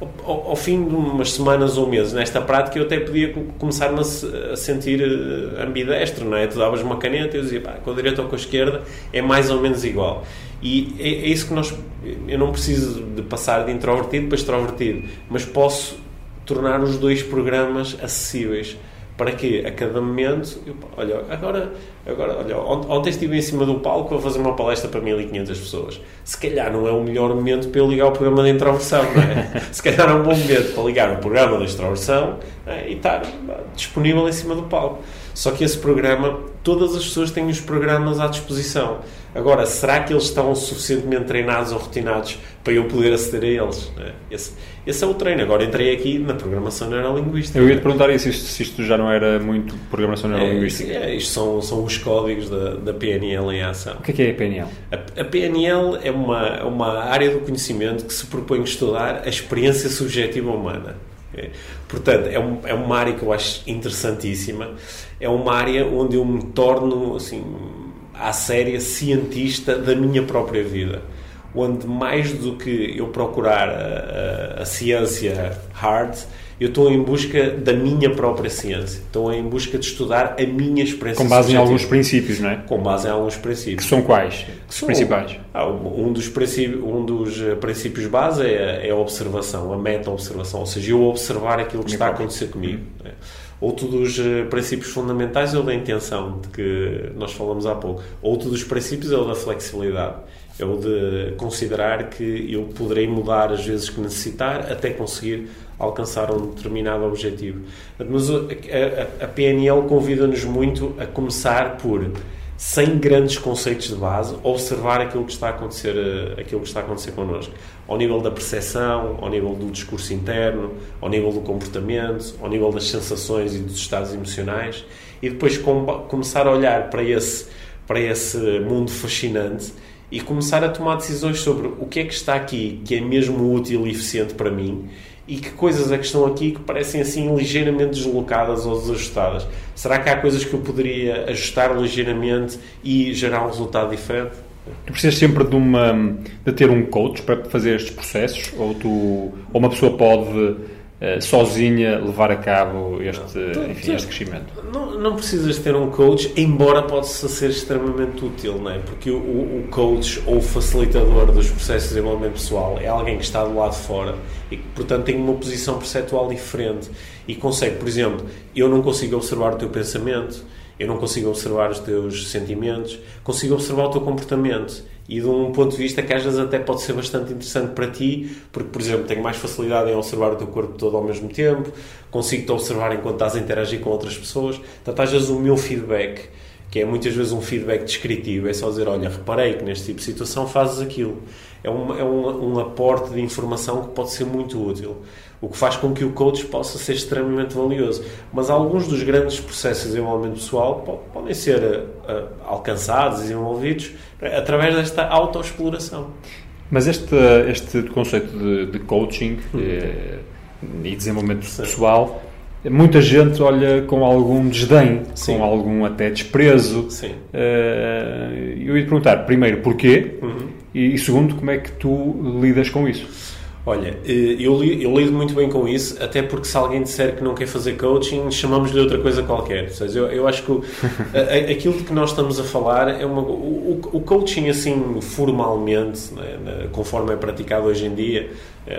ao, ao, fim de umas semanas ou meses nesta prática, eu até podia começar-me a, a, sentir eh, ambidestro, não é? Tu davas uma caneta e eu dizia, pá, com a direita ou com a esquerda é mais ou menos igual. E é, é isso que nós. Eu não preciso de passar de introvertido para extrovertido, mas posso tornar os dois programas acessíveis para que a cada momento, eu, olha, agora, agora olha, ontem estive em cima do palco a fazer uma palestra para 1500 pessoas. Se calhar não é o melhor momento para eu ligar o programa de introversão, não é? Se calhar é um bom momento para ligar o programa de extroversão é? e estar disponível em cima do palco. Só que esse programa, todas as pessoas têm os programas à disposição. Agora, será que eles estão suficientemente treinados ou rotinados para eu poder aceder a eles? É? Esse, esse é o treino. Agora entrei aqui na programação neurolinguística. Eu ia te perguntar isso, se isto já não era muito programação neurolinguística. É, é, isto são, são os códigos da, da PNL em ação. O que é, que é a PNL? A, a PNL é uma, uma área do conhecimento que se propõe estudar a experiência subjetiva humana. É. Portanto, é, um, é uma área que eu acho interessantíssima. É uma área onde eu me torno, assim, à séria, cientista da minha própria vida onde mais do que eu procurar a, a, a, ciência hard, eu estou em busca da minha própria ciência. Estou em busca de estudar a minha experiência Com base subjetiva. em alguns princípios, não é? Com base em alguns princípios. Que são quais? Que são, principais? Ah, um, dos princípios, um dos eh, princípios base é, é a observação, a meta-observação. Ou seja, eu observar aquilo que está a acontecer comigo. Uhum. Outro dos eh, princípios fundamentais é o da intenção, de que nós falamos há pouco. Outro dos princípios é o da flexibilidade é o de considerar que eu poderei mudar as vezes que necessitar até conseguir alcançar um determinado objetivo. Mas a, a, a PNL convida-nos muito a começar por sem grandes conceitos de base, observar aquilo que está a acontecer, eh, aquilo que está a acontecer connosco. Ao nível da percepção, ao nível do discurso interno, ao nível do comportamento, ao nível das sensações e dos estados emocionais, e depois com, começar a olhar para esse, para esse mundo fascinante e começar a tomar decisões sobre o que é que está aqui que é mesmo útil e eficiente para mim e que coisas é que estão aqui que parecem assim ligeiramente deslocadas ou desajustadas. Será que há coisas que eu poderia ajustar ligeiramente e gerar um resultado diferente? Tu precisas sempre de, uma, de ter um coach para fazer estes processos? Ou, tu, ou uma pessoa pode sozinha levar a cabo este, não, enfim, este crescimento? Não, não precisas ter um coach, embora possa ser extremamente útil, não é? porque o, o coach ou o facilitador dos processos de desenvolvimento pessoal é alguém que está do lado de fora e que, portanto, tem uma posição perceptual diferente e consegue, por exemplo, eu não consigo observar o teu pensamento, eu não consigo observar os teus sentimentos, consigo observar o teu comportamento e de um ponto de vista que às vezes até pode ser bastante interessante para ti, porque, por exemplo, tenho mais facilidade em observar o teu corpo todo ao mesmo tempo, consigo-te observar enquanto estás a interagir com outras pessoas. Portanto, às vezes o meu feedback, que é muitas vezes um feedback descritivo, é só dizer: Olha, reparei que neste tipo de situação fazes aquilo. É um, é um, um aporte de informação que pode ser muito útil o que faz com que o coach possa ser extremamente valioso. Mas alguns dos grandes processos de desenvolvimento pessoal podem ser uh, alcançados, desenvolvidos através desta autoexploração. Mas este, este conceito de, de coaching hum. eh, e desenvolvimento Sim. pessoal, muita gente olha com algum desdém, Sim. com algum até desprezo. Sim. Eh, eu ia te perguntar, primeiro, porquê? Uhum. E, e segundo, como é que tu lidas com isso? Olha, eh, eu, eu lido muito bem com isso, até porque se alguém disser que não quer fazer coaching, chamamos-lhe outra coisa qualquer. Ou seja, eu, eu acho que o, a, aquilo de que nós estamos a falar é uma. O, o coaching, assim, formalmente, né, conforme é praticado hoje em dia,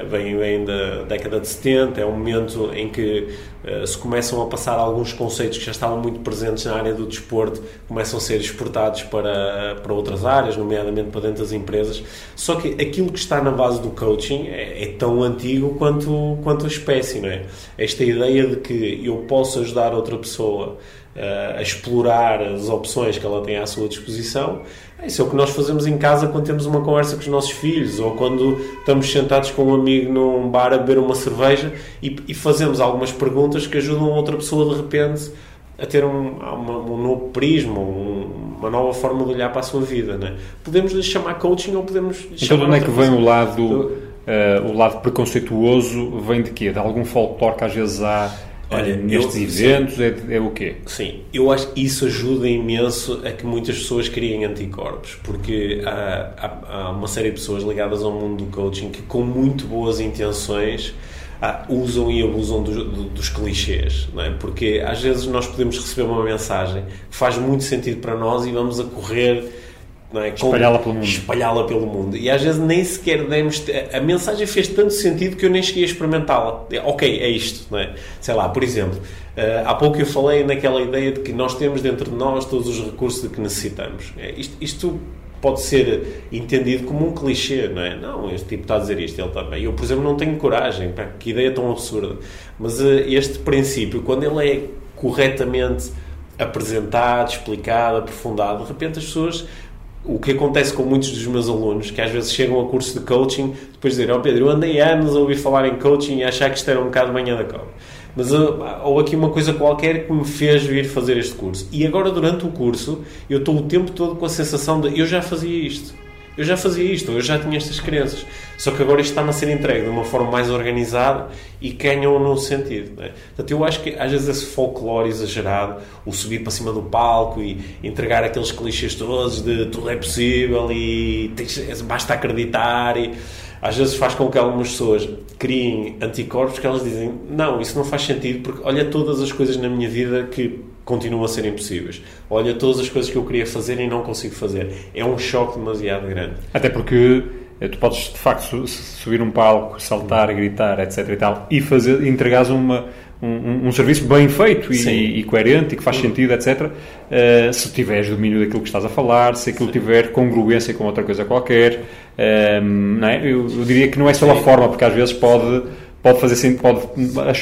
vem, vem da década de 70, é um momento em que uh, se começam a passar alguns conceitos que já estavam muito presentes na área do desporto, começam a ser exportados para, para outras áreas, nomeadamente para dentro das empresas. Só que aquilo que está na base do coaching é, é tão antigo quanto, quanto a espécie, não é? Esta ideia de que eu posso ajudar outra pessoa uh, a explorar as opções que ela tem à sua disposição isso é o que nós fazemos em casa quando temos uma conversa com os nossos filhos ou quando estamos sentados com um amigo num bar a beber uma cerveja e, e fazemos algumas perguntas que ajudam a outra pessoa de repente a ter um, uma, um novo prisma, um, uma nova forma de olhar para a sua vida. Né? Podemos lhe chamar coaching ou podemos lhe então, chamar. Então, onde é que vem o lado, uh, o lado preconceituoso? Vem de quê? De algum folclore que às vezes há Olha, nestes eu, eventos é, é, o quê? Sim, eu acho que isso ajuda imenso a que muitas pessoas criem anticorpos, porque há, há, há uma série de pessoas ligadas ao mundo do coaching que, com muito boas intenções, ah, usam e abusam do, do, dos clichês, não é? porque às vezes nós podemos receber uma mensagem que faz muito sentido para nós e vamos a correr é? espalhá-la pelo mundo. Espalhá-la pelo mundo. E às vezes nem sequer demos. A mensagem fez tanto sentido que eu nem cheguei a experimentá-la. Ok, é isto, não é? Sei lá, por exemplo, uh, há pouco eu falei naquela ideia de que nós temos dentro de nós todos os recursos de que necessitamos. É, isto, isto pode ser entendido como um clichê, não é? Não, este tipo está a dizer isto, ele também. Eu, por exemplo, não tenho coragem, pá, que ideia tão absurda. Mas uh, este princípio, quando ele é corretamente apresentado, explicado, aprofundado, de repente as pessoas o que acontece com muitos dos meus alunos, que às vezes chegam a curso de coaching, depois dizem, ó oh Pedro, eu andei anos a ouvir falar em coaching e achar que isto era um bocado manhã da cobra. Mas uh, houve aqui uma coisa qualquer que me fez vir fazer este curso. E agora, durante o curso, eu estou o tempo todo com a sensação de eu já fazia isto eu já fazia isto, eu já tinha estas crenças. Só que agora isto está-me a ser entregue de uma forma mais organizada e ganha um novo sentido. Né? Portanto, eu acho que às vezes esse folclore exagerado, o subir para cima do palco e entregar aqueles clichês todos de tudo é possível e basta acreditar e às vezes faz com que algumas pessoas criem anticorpos que elas dizem não, isso não faz sentido porque olha todas as coisas na minha vida que continuam a ser impossíveis. Olha todas as coisas que eu queria fazer e não consigo fazer. É um choque demasiado grande. Até porque eh, tu podes de facto subir um palco, saltar, gritar, etc e tal, e fazer, entregares uma um, um, serviço bem feito e, e, coerente e que faz sentido, etc. Uh, eh, se tiveres domínio daquilo que estás a falar, se aquilo Sim. tiver congruência com outra coisa qualquer, uh, não é? eu, eu, diria que não é só Sim. a forma, porque às vezes pode pode fazer sim, pode,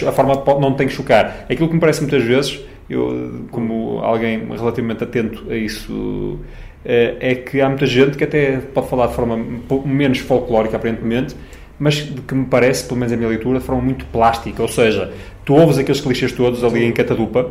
a forma pode, não tem que chocar. Aquilo que me parece muitas vezes, eu, como alguém relativamente atento a isso, eh, é que há muita gente que até pode falar de forma menos folclórica, aparentemente, mas que me parece, pelo menos a minha leitura, de forma muito plástica. Ou seja, tu ouves aqueles clichês todos ali em catadupa,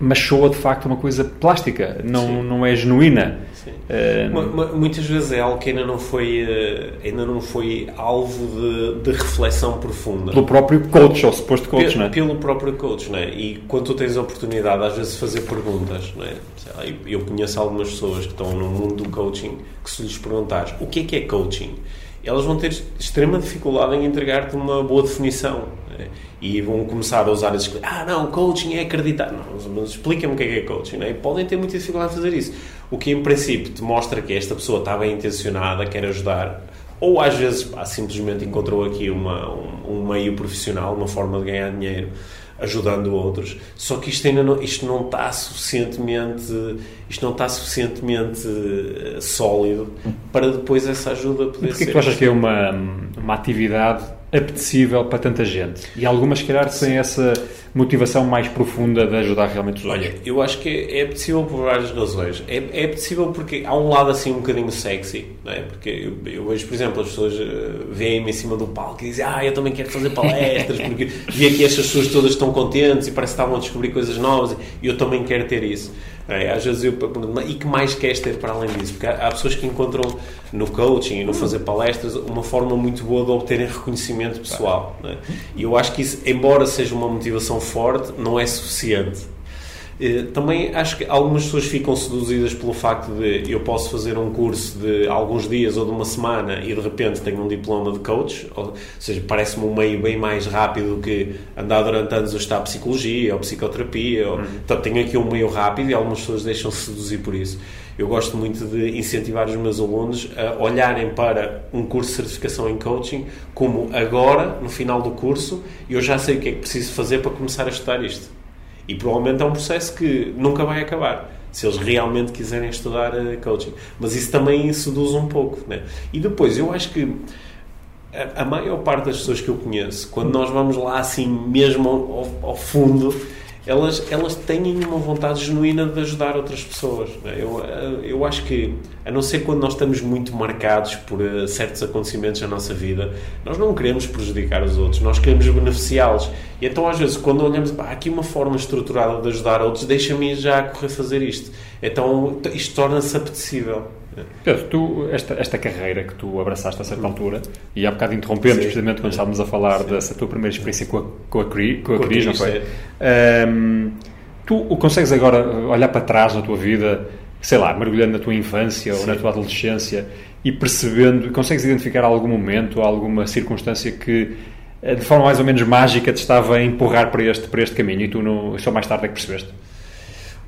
mas soa de facto uma coisa plástica, não, não é genuína. Uh, Muitas vezes é algo que ainda não foi, uh, ainda não foi alvo de, de, reflexão profunda. Pelo próprio coach, ou suposto coach, Pe não é? Pelo próprio coach, não é? E quando tu tens a oportunidade, às vezes, de fazer perguntas, não é? Eu conheço algumas pessoas que estão no mundo do coaching que, se lhes perguntares o que é que é coaching, elas vão ter extrema dificuldade em entregar-te uma boa definição. É? E vão começar a usar esses. Ah, não, coaching é acreditar. Não, mas explica-me o que é, que é coaching. É? E podem ter muita dificuldade em fazer isso. O que, em princípio, te mostra que esta pessoa está bem intencionada, quer ajudar, ou às vezes pá, simplesmente encontrou aqui uma, um, um meio profissional, uma forma de ganhar dinheiro ajudando outros. Só que isto ainda não, isto não está suficientemente, isto não está suficientemente uh, sólido para depois essa ajuda poder Porquê ser. que tu achas que é uma, uma atividade apetecível para tanta gente? E algumas, se calhar, têm essa motivação mais profunda de ajudar realmente os outros? Olha, eu acho que é, é apetecível por várias razões. É, é apetecível porque há um lado assim um bocadinho sexy, não é? Porque eu, eu vejo, por exemplo, as pessoas uh, veem-me em cima do palco e dizem ah, eu também quero fazer palestras porque vi aqui estas pessoas todas estão contentes e parece que estavam a descobrir coisas novas e eu também quero ter isso. É, às vezes eu e que mais queres ter para além disso? Porque há, pessoas que encontram no coaching e no fazer palestras uma forma muito boa de obterem reconhecimento pessoal. É? E eu acho que isso, embora seja uma motivação forte, não é suficiente. Eh, também acho que algumas pessoas ficam seduzidas pelo facto de eu posso fazer um curso de alguns dias ou de uma semana e de repente tenho um diploma de coach, ou seja, parece-me um meio bem mais rápido do que andar durante anos a estudar psicologia ou psicoterapia. Ou, então tenho aqui um meio rápido e algumas pessoas deixam-se seduzir por isso. Eu gosto muito de incentivar os meus alunos a olharem para um curso de certificação em coaching como agora, no final do curso, eu já sei o que é que preciso fazer para começar a estudar isto. E provavelmente é um processo que nunca vai acabar, se eles realmente quiserem estudar uh, coaching. Mas isso também seduz um pouco. Né? E depois, eu acho que a, a, maior parte das pessoas que eu conheço, quando nós vamos lá assim mesmo ao, ao fundo, elas, elas têm uma vontade genuína de ajudar outras pessoas. É? Eu, eu acho que, a não ser quando nós estamos muito marcados por uh, certos acontecimentos na nossa vida, nós não queremos prejudicar os outros, nós queremos beneficiá-los. E então, às vezes, quando olhamos, há aqui uma forma estruturada de ajudar outros, deixa-me já correr fazer isto. Então, isto torna-se apetecível. Pedro, tu, esta, esta carreira que tu abraçaste a certa altura, e há bocado interrompemos precisamente quando estávamos a falar Sim. dessa tua primeira experiência com a, com a, Cri, com a, com Cris, não foi? Um, tu consegues agora olhar para trás na tua vida, sei lá, mergulhando na tua infância Sim. ou na tua adolescência e percebendo, consegues identificar algum momento, alguma circunstância que eh, de forma mais ou menos mágica te estava a empurrar para este, para este caminho e tu não, só mais tarde é que percebeste?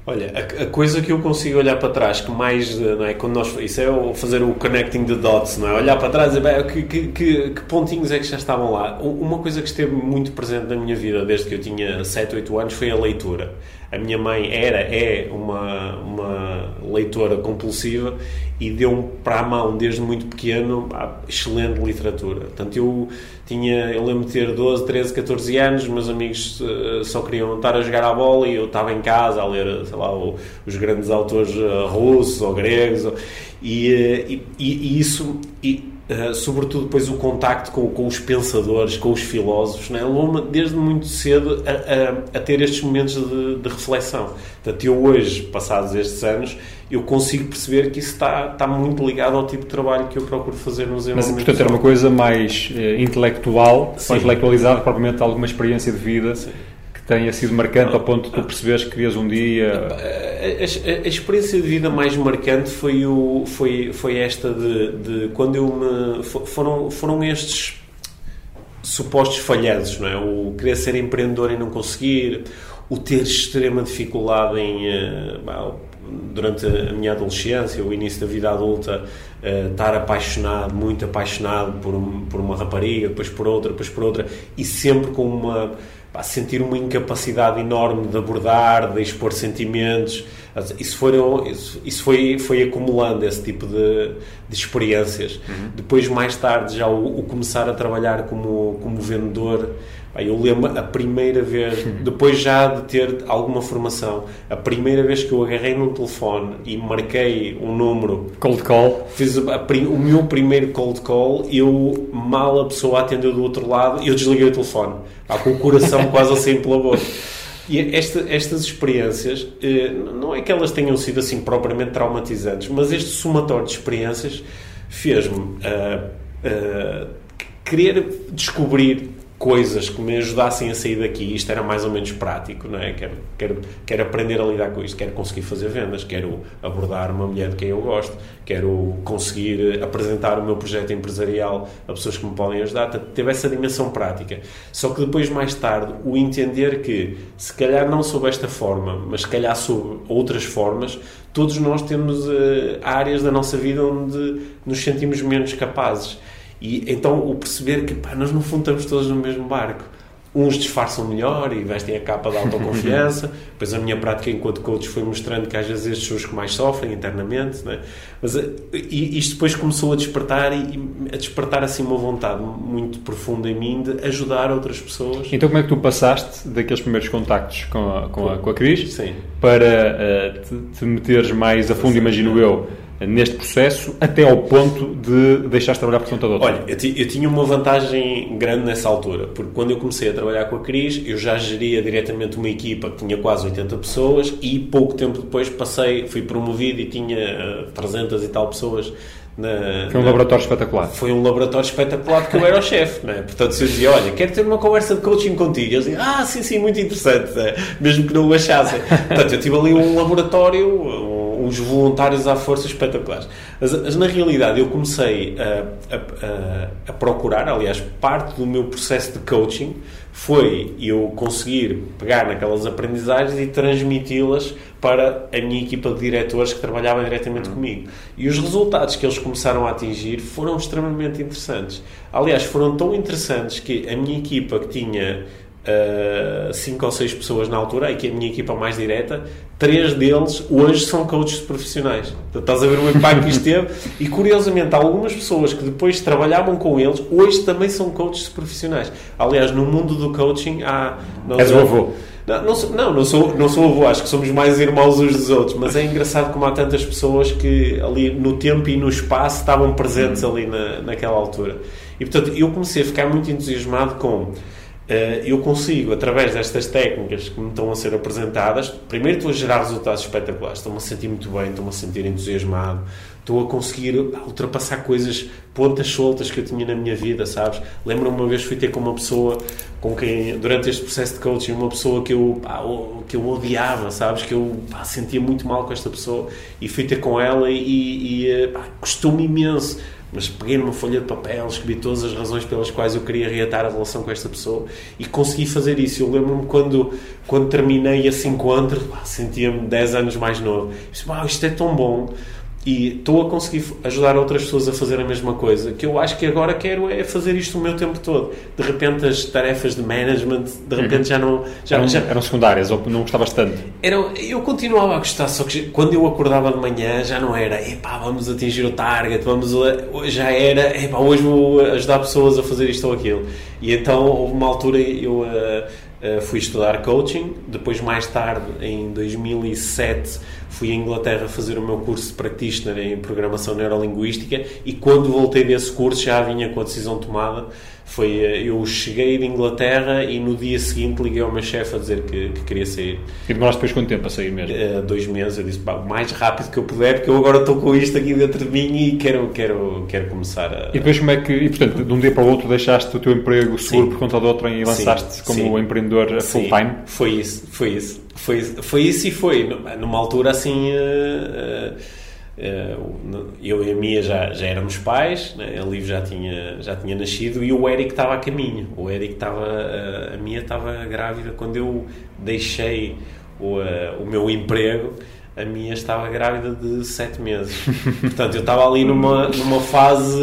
Olha, a, a, coisa que eu consigo olhar para trás, que mais, não é, quando nós, isso é o fazer o connecting the dots, não é? Olhar para trás e bem, que, que, que, que, pontinhos é que já estavam lá. Uma coisa que esteve muito presente na minha vida desde que eu tinha 7, 8 anos foi a leitura. A minha mãe era, é uma, uma leitora compulsiva e deu-me para a mão desde muito pequeno excelente literatura. Portanto, eu tinha, eu lembro de ter 12, 13, 14 anos, meus amigos uh, só queriam estar a jogar à bola e eu estava em casa a ler, sei lá, os grandes autores uh, russos ou gregos, ou, e, e, e, isso, e, sobretudo depois o contacto com, com os pensadores, com os filósofos, né? levou-me desde muito cedo a, a, a ter estes momentos de, de, reflexão. Portanto, eu hoje, passados estes anos, eu consigo perceber que isso está, está muito ligado ao tipo de trabalho que eu procuro fazer nos Mas, portanto, era uma coisa mais eh, intelectual, Sim. mais intelectualizada, propriamente alguma experiência de vida Sim. que tenha sido marcante ao ponto de tu perceberes que querias um dia... A, a, experiência de vida mais marcante foi, o, foi, foi esta de, de quando eu me... Foram, foram estes supostos falhados, não é? O querer ser empreendedor e não conseguir, o ter extrema dificuldade em... Uh, durante a minha adolescência, o início da vida adulta, uh, estar apaixonado, muito apaixonado por, por uma rapariga, depois por outra, depois por outra, e sempre com uma. Pá, sentir uma incapacidade enorme de abordar, de expor sentimentos, Isso, foram, isso, isso foi, foi acumulando esse tipo de, de experiências. Uhum. Depois, mais tarde, já o, o, começar a trabalhar como, como vendedor. Eu lembro a primeira vez, depois já de ter alguma formação, a primeira vez que eu agarrei no telefone e marquei um número. Cold call. Fiz a, a, o meu primeiro cold call, eu mal a pessoa atendeu do outro lado e eu desliguei o telefone. com o coração quase assim pela boca. E esta, estas experiências, eh, não é que elas tenham sido assim propriamente traumatizantes, mas este somatório de experiências fez-me uh, uh, querer descobrir coisas que me ajudassem a sair daqui, isto era mais ou menos prático, não é? Quero, quero, quero aprender a lidar com isto, quero conseguir fazer vendas, quero abordar uma mulher de quem eu gosto, quero conseguir apresentar o meu projeto empresarial a pessoas que me podem ajudar. Teve essa dimensão prática. Só que depois, mais tarde, o entender que, se calhar não sob esta forma, mas se calhar sob outras formas, todos nós temos uh, áreas da nossa vida onde nos sentimos menos capazes e então o perceber que pá, nós no fundo estamos todos no mesmo barco. Uns disfarçam melhor e vestem a capa da autoconfiança. Depois a minha prática enquanto coach foi mostrando que às vezes estes são os que mais sofrem internamente. Né? Mas eh, e isto depois começou a despertar e a despertar assim uma vontade muito profunda em mim de ajudar outras pessoas. Então como é que tu passaste daqueles primeiros contactos com a, com a, com a Cris Sim. para uh, te, te meteres mais a fundo, imagino eu, neste processo até ao ponto de deixar de trabalhar por conta de outro? Olha, eu, eu, tinha uma vantagem grande nessa altura, porque quando eu comecei a trabalhar com a Cris, eu já geria diretamente uma equipa que tinha quase 80 pessoas e pouco tempo depois passei, fui promovido e tinha 300 eh, e tal pessoas na, foi um na, laboratório espetacular. Foi um laboratório espetacular porque eu era o chefe, né? Portanto, se eu dizia, olha, quero ter uma conversa de coaching contigo, eles diziam, ah, sim, sim, muito interessante, né? mesmo que não o achassem. Portanto, eu tive ali um laboratório, os voluntários à força espetaculares. Mas, mas na realidade eu comecei a, a, a, procurar, aliás, parte do meu processo de coaching foi eu conseguir pegar naquelas aprendizagens e transmiti-las para a minha equipa de diretores que trabalhava diretamente uhum. comigo. E os resultados que eles começaram a atingir foram extremamente interessantes. Aliás, foram tão interessantes que a minha equipa que tinha uh, cinco ou seis pessoas na altura, é a minha equipa mais direta, três deles hoje são coaches profissionais. Então, estás a ver o impacto que isto teve? E curiosamente, algumas pessoas que depois trabalhavam com eles, hoje também são coaches profissionais. Aliás, no mundo do coaching há. És o avô. Não, não, sou, não, não, sou, não sou avô, acho que somos mais irmãos uns dos outros, mas é engraçado como há tantas pessoas que ali no tempo e no espaço estavam presentes ali na, naquela altura. E portanto, eu comecei a ficar muito entusiasmado com eh, eu consigo, através destas técnicas que me estão a ser apresentadas, primeiro estou a gerar resultados espetaculares, estou-me a sentir muito bem, estou-me a sentir entusiasmado, estou a conseguir ultrapassar coisas, pontas soltas que eu tinha na minha vida, sabes? Lembro-me uma vez fui ter com uma pessoa com quem, durante este processo de coaching, uma pessoa que eu, pá, que eu odiava, sabes? Que eu pá, sentia muito mal com esta pessoa e fui ter com ela e, e eh, custou-me imenso mas peguei numa folha de papel, escrevi todas as razões pelas quais eu queria reatar a relação com esta pessoa e consegui fazer isso. Eu lembro-me quando, quando terminei esse encontro, sentia-me 10 anos mais novo. Disse, isto é tão bom e estou a conseguir ajudar outras pessoas a fazer a mesma coisa. Que eu acho que agora quero é fazer isto o meu tempo todo. De repente as tarefas de management de repente uhum. já não já, eram, já, eram secundárias ou não gostavas tanto? Era, eu continuava a gostar só que quando eu acordava de manhã já não era epá, vamos atingir o target vamos já era epá, hoje vou ajudar pessoas a fazer isto ou aquilo. E então houve uma altura eu uh, uh, fui estudar coaching depois mais tarde em 2007 fui à Inglaterra fazer o meu curso de practitioner em programação neurolinguística e quando voltei desse curso já vinha com a decisão tomada. Foi, eh, eu cheguei de Inglaterra e no dia seguinte liguei ao meu chefe a dizer que, que queria sair. E demoraste depois quanto tempo a sair mesmo? Uh, dois meses. Eu disse, pá, o mais rápido que eu puder, porque eu agora estou com isto aqui dentro de mim e quero, quero, quero começar a... E depois como é que, e portanto, de um dia para o outro deixaste o teu emprego seguro Sim. por conta do outro e lançaste como Sim. empreendedor full-time? Foi isso, foi isso. Foi, foi isso e foi. Numa altura assim. Uh, uh, eu e a Mia já, já éramos pais, né? a Liv já tinha, já tinha nascido e o Eric estava a caminho. O Eric estava. Uh, a Mia estava grávida quando eu deixei o, o meu emprego. A minha estava grávida de sete meses. Portanto, eu estava ali numa, numa fase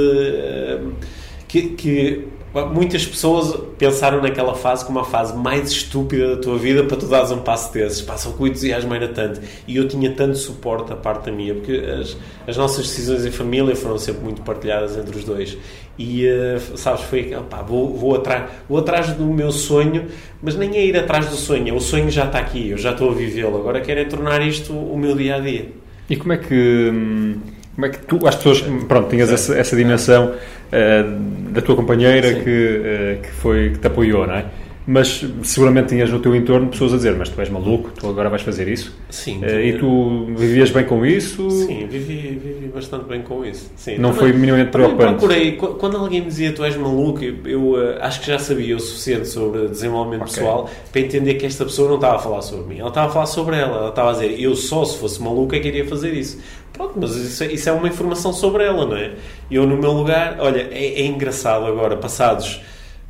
que, que muitas pessoas pensaram naquela fase como a fase mais estúpida da tua vida para tu dares um passo desses. Que o entusiasmo era tanto. E eu tinha tanto suporte da parte da minha, porque as, as nossas decisões em família foram sempre muito partilhadas entre os dois. E, uh, sabes, foi, pá, vou, vou, atrás, vou atrás do meu sonho, mas nem é ir atrás do sonho, o sonho já está aqui, eu já estou a vivê-lo, agora quero é tornar isto o meu dia a dia. E como é que. Hum, como é que tu, as pessoas, pronto, tinhas essa, essa dimensão uh, da tua companheira que, uh, que, foi, que te apoiou, não é? Mas seguramente tinhas no teu entorno pessoas a dizer: Mas tu és maluco, tu agora vais fazer isso? Sim. Uh, e tu vivias bem com isso? Sim, vivi, vivi bastante bem com isso. Sim. Não também, foi minimamente preocupante? procurei, quando alguém me dizia: Tu és maluco, eu, eu acho que já sabia o suficiente sobre desenvolvimento okay. pessoal para entender que esta pessoa não estava a falar sobre mim, ela estava a falar sobre ela. Ela estava a dizer: Eu só se fosse maluco é que iria fazer isso. Pronto, mas isso, é, isso, é uma informação sobre ela, não é? Eu, no meu lugar, olha, é, é engraçado agora, passados.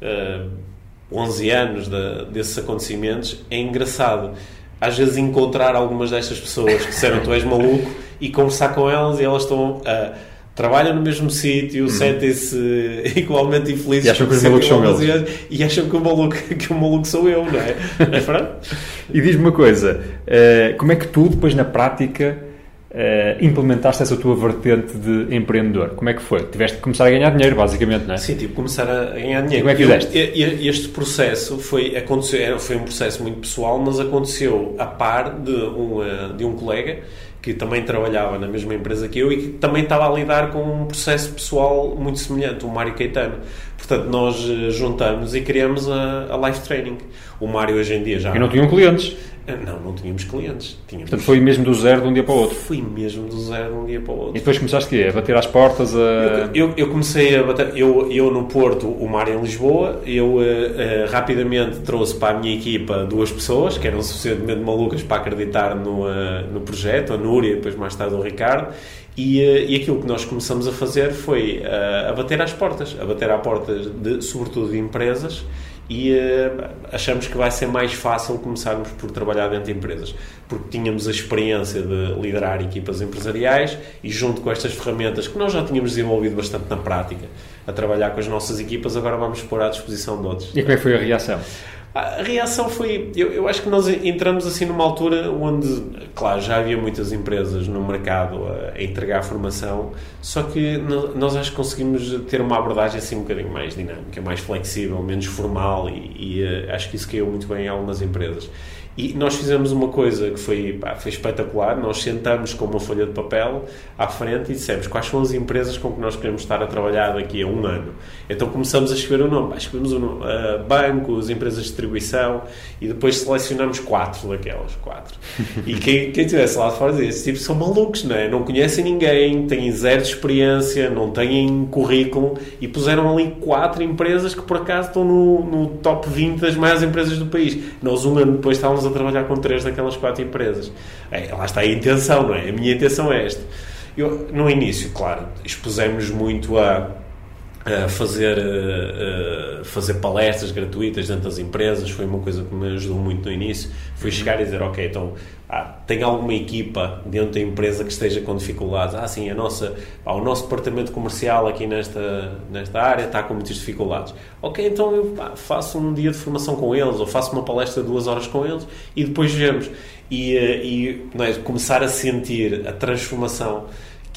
Uh, 11 anos de, desses acontecimentos, é engraçado às vezes encontrar algumas destas pessoas que disseram tu és maluco e conversar com elas e elas estão a. trabalham no mesmo sítio, uhum. sentem-se igualmente infelizes e acham que os malucos são eles e acham que o maluco, que o maluco sou eu, não é? é e diz-me uma coisa, eh, como é que tu depois na prática uh, implementaste essa tua vertente de empreendedor? Como é que foi? Tiveste que começar a ganhar dinheiro, basicamente, não é? Sim, tive que começar a ganhar dinheiro. E como é que fizeste? Eu, este processo foi, aconteceu, foi um processo muito pessoal, mas aconteceu a par de um, eh, de um colega que também trabalhava na mesma empresa que eu e que também estava a lidar com um processo pessoal muito semelhante, o Mário Caetano. Portanto, nós eh, juntamos e criamos a, a Life Training. O Mário hoje em dia já... E não tinham clientes? Ah, não, não tínhamos clientes. Tínhamos... Portanto, foi mesmo do zero de um dia para o outro? Fui mesmo do zero de um dia para o outro. E depois começaste quê? A bater às portas? A... Eu, eu, eu, comecei a bater... Eu, eu no Porto, o Mário em Lisboa. Eu uh, uh, rapidamente trouxe para a minha equipa duas pessoas que eram suficientemente malucas para acreditar no, uh, no projeto. A Núria e depois mais tarde o Ricardo. E, e aquilo que nós começamos a fazer foi a bater às portas. A bater às portas, de, sobretudo de empresas e uh, achamos que vai ser mais fácil começarmos por trabalhar dentro de empresas, porque tínhamos a experiência de liderar equipas empresariais e junto com estas ferramentas que nós já tínhamos desenvolvido bastante na prática, a trabalhar com as nossas equipas, agora vamos pôr à disposição de outros. E como é que foi a reação? A reação foi. Eu, eu, acho que nós entramos assim numa altura onde, claro, já havia muitas empresas no mercado a, a entregar formação, só que nós acho que conseguimos ter uma abordagem assim um bocadinho mais dinâmica, mais flexível, menos formal e, e eh, acho que isso caiu muito bem em algumas empresas. E nós fizemos uma coisa que foi, pá, foi espetacular. Nós sentamos com uma folha de papel à frente e dissemos quais são as empresas com que nós queremos estar a trabalhar daqui a um ano. Então começamos a escrever o nome. Escrevemos o nome, uh, bancos, empresas de distribuição e depois selecionamos quatro daquelas. Quatro. E quem, quem estivesse lá fora dizia: esses tipos são malucos, não é? Não conhecem ninguém, têm zero de experiência, não têm currículo e puseram ali quatro empresas que por acaso estão no, no top 20 das maiores empresas do país. Nós, um ano depois, estávamos a trabalhar com três daquelas quatro empresas. É, lá está a intenção, não é? A minha intenção é esta. Eu, no início, claro, expusemos muito a, a fazer, a, a fazer palestras gratuitas dentro das empresas, foi uma coisa que me ajudou muito no início. Foi chegar e dizer, ok, então ah, tem alguma equipa dentro da empresa que esteja com dificuldades? Ah, sim, a nossa, ah, o nosso departamento comercial aqui nesta, nesta área está com muitas dificuldades. Ok, então eu ah, faço um dia de formação com eles, ou faço uma palestra de duas horas com eles e depois vemos. E, eh, e é, começar a sentir a transformação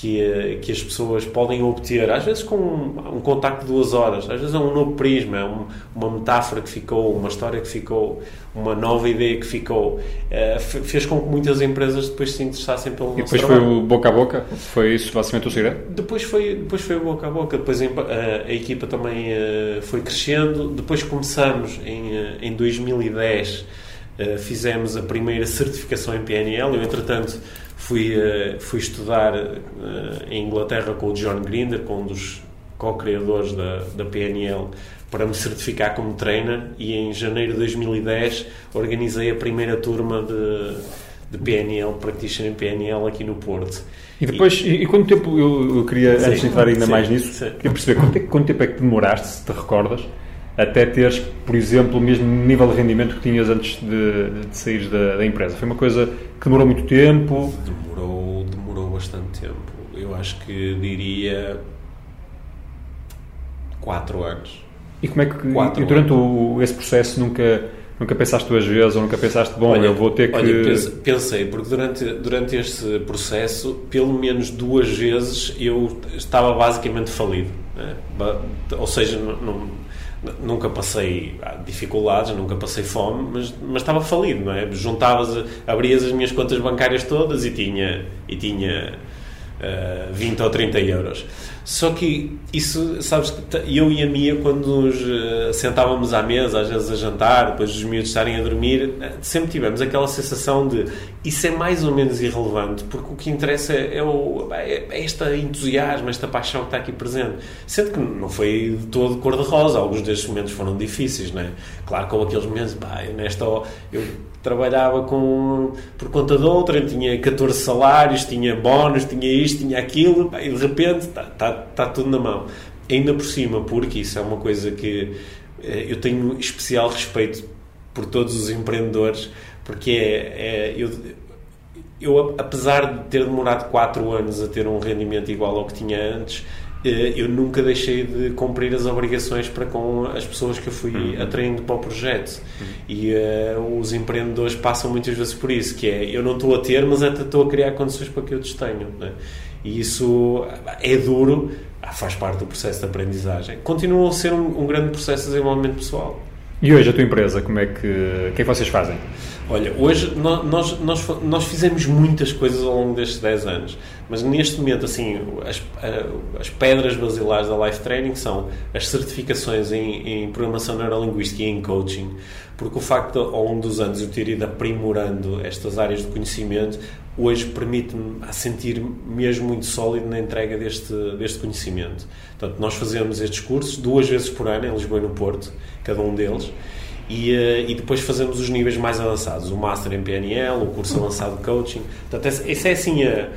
que, que as pessoas podem obter, às vezes com um, um contacto de duas horas, às vezes é um novo prisma, é um, uma metáfora que ficou, uma história que ficou, uma nova ideia que ficou, uh, fez com que muitas empresas depois se interessassem pelo E depois foi o boca a boca? Foi isso basicamente o segredo? Depois foi, depois foi o boca a boca, depois a, a, a equipa também uh, foi crescendo, depois começamos em, uh, em 2010 fizemos a primeira certificação em PNL, eu entretanto Fui, uh, fui estudar uh, em Inglaterra com o John Grinder, com um dos co-criadores da, da PNL, para me certificar como trainer e em janeiro de 2010 organizei a primeira turma de, de PNL, Practitioner em PNL aqui no Porto. E depois, e, e quanto tempo, eu, eu queria, sim, antes de entrar ainda sim, mais nisso, sim. queria perceber quanto, é, quanto tempo é que demoraste, se te recordas, até teres, por exemplo, o mesmo nível de rendimento que tinhas antes de, de sair da, da, empresa? Foi uma coisa que demorou muito tempo? Demorou, demorou bastante tempo. Eu acho que diria 4 anos. E como é que Quatro e durante o, esse processo nunca nunca pensaste duas vezes ou nunca pensaste bom Olha, eu vou ter que Olha, pense- pensei, porque durante, durante este processo, pelo menos duas vezes, eu estava basicamente falido. né? Ou seja, nu- nunca passei dificuldades, nunca passei fome, mas, mas estava falido, não é? Juntavas, abrias as minhas contas bancárias todas e tinha, e tinha ah, 20 ou 30 euros. Só que isso, sabes, eu e a Mia, quando nos eh, sentávamos à mesa, às vezes a jantar, depois os miúdos estarem a dormir, eh, sempre tivemos aquela sensação de isso é mais ou menos irrelevante, porque o que interessa é, é o, é é este entusiasmo, esta paixão que está aqui presente. Sendo que não foi de todo cor-de-rosa, alguns destes momentos foram difíceis, não é? Claro houve aqueles momentos, pá, nesta eu trabalhava com, por conta de outra, tinha 14 salários, tinha bónus, tinha isto, tinha aquilo, e de repente está tá, tá tudo na mão. Ainda por cima, porque isso é uma coisa que eh, eu tenho especial respeito por todos os empreendedores, porque é, é- eu, eu, apesar de ter demorado 4 anos a ter um rendimento igual ao que tinha antes, eh, eu nunca deixei de cumprir as obrigações para com as pessoas que eu fui atraindo para o projeto. E eh, os empreendedores passam muitas vezes por isso, que é, eu não estou a ter, mas até estou a criar condições para que eu tenham. Né? E isso é duro, ah, faz parte do processo de aprendizagem. Continua a ser um, um grande processo de desenvolvimento pessoal. e hoje a tua empresa como é que o que é que vocês fazem Olha, hoje nó- nós, nós, nós fizemos muitas coisas ao longo destes 10 anos, mas neste momento, assim, as, as pedras basilares da Life Training são as certificações em, em programação neurolinguística e em coaching, porque o facto de, ao longo dos anos eu ter ido aprimorando estas áreas de conhecimento, hoje permite-me sentir mesmo muito sólido na entrega deste, deste conhecimento. Portanto, nós fazemos estes cursos duas vezes por ano, em Lisboa e no Porto, cada um deles, e, eh, e depois fazemos os níveis mais avançados, o Master em PNL, o curso avançado de Coaching. Portanto, essa é assim a,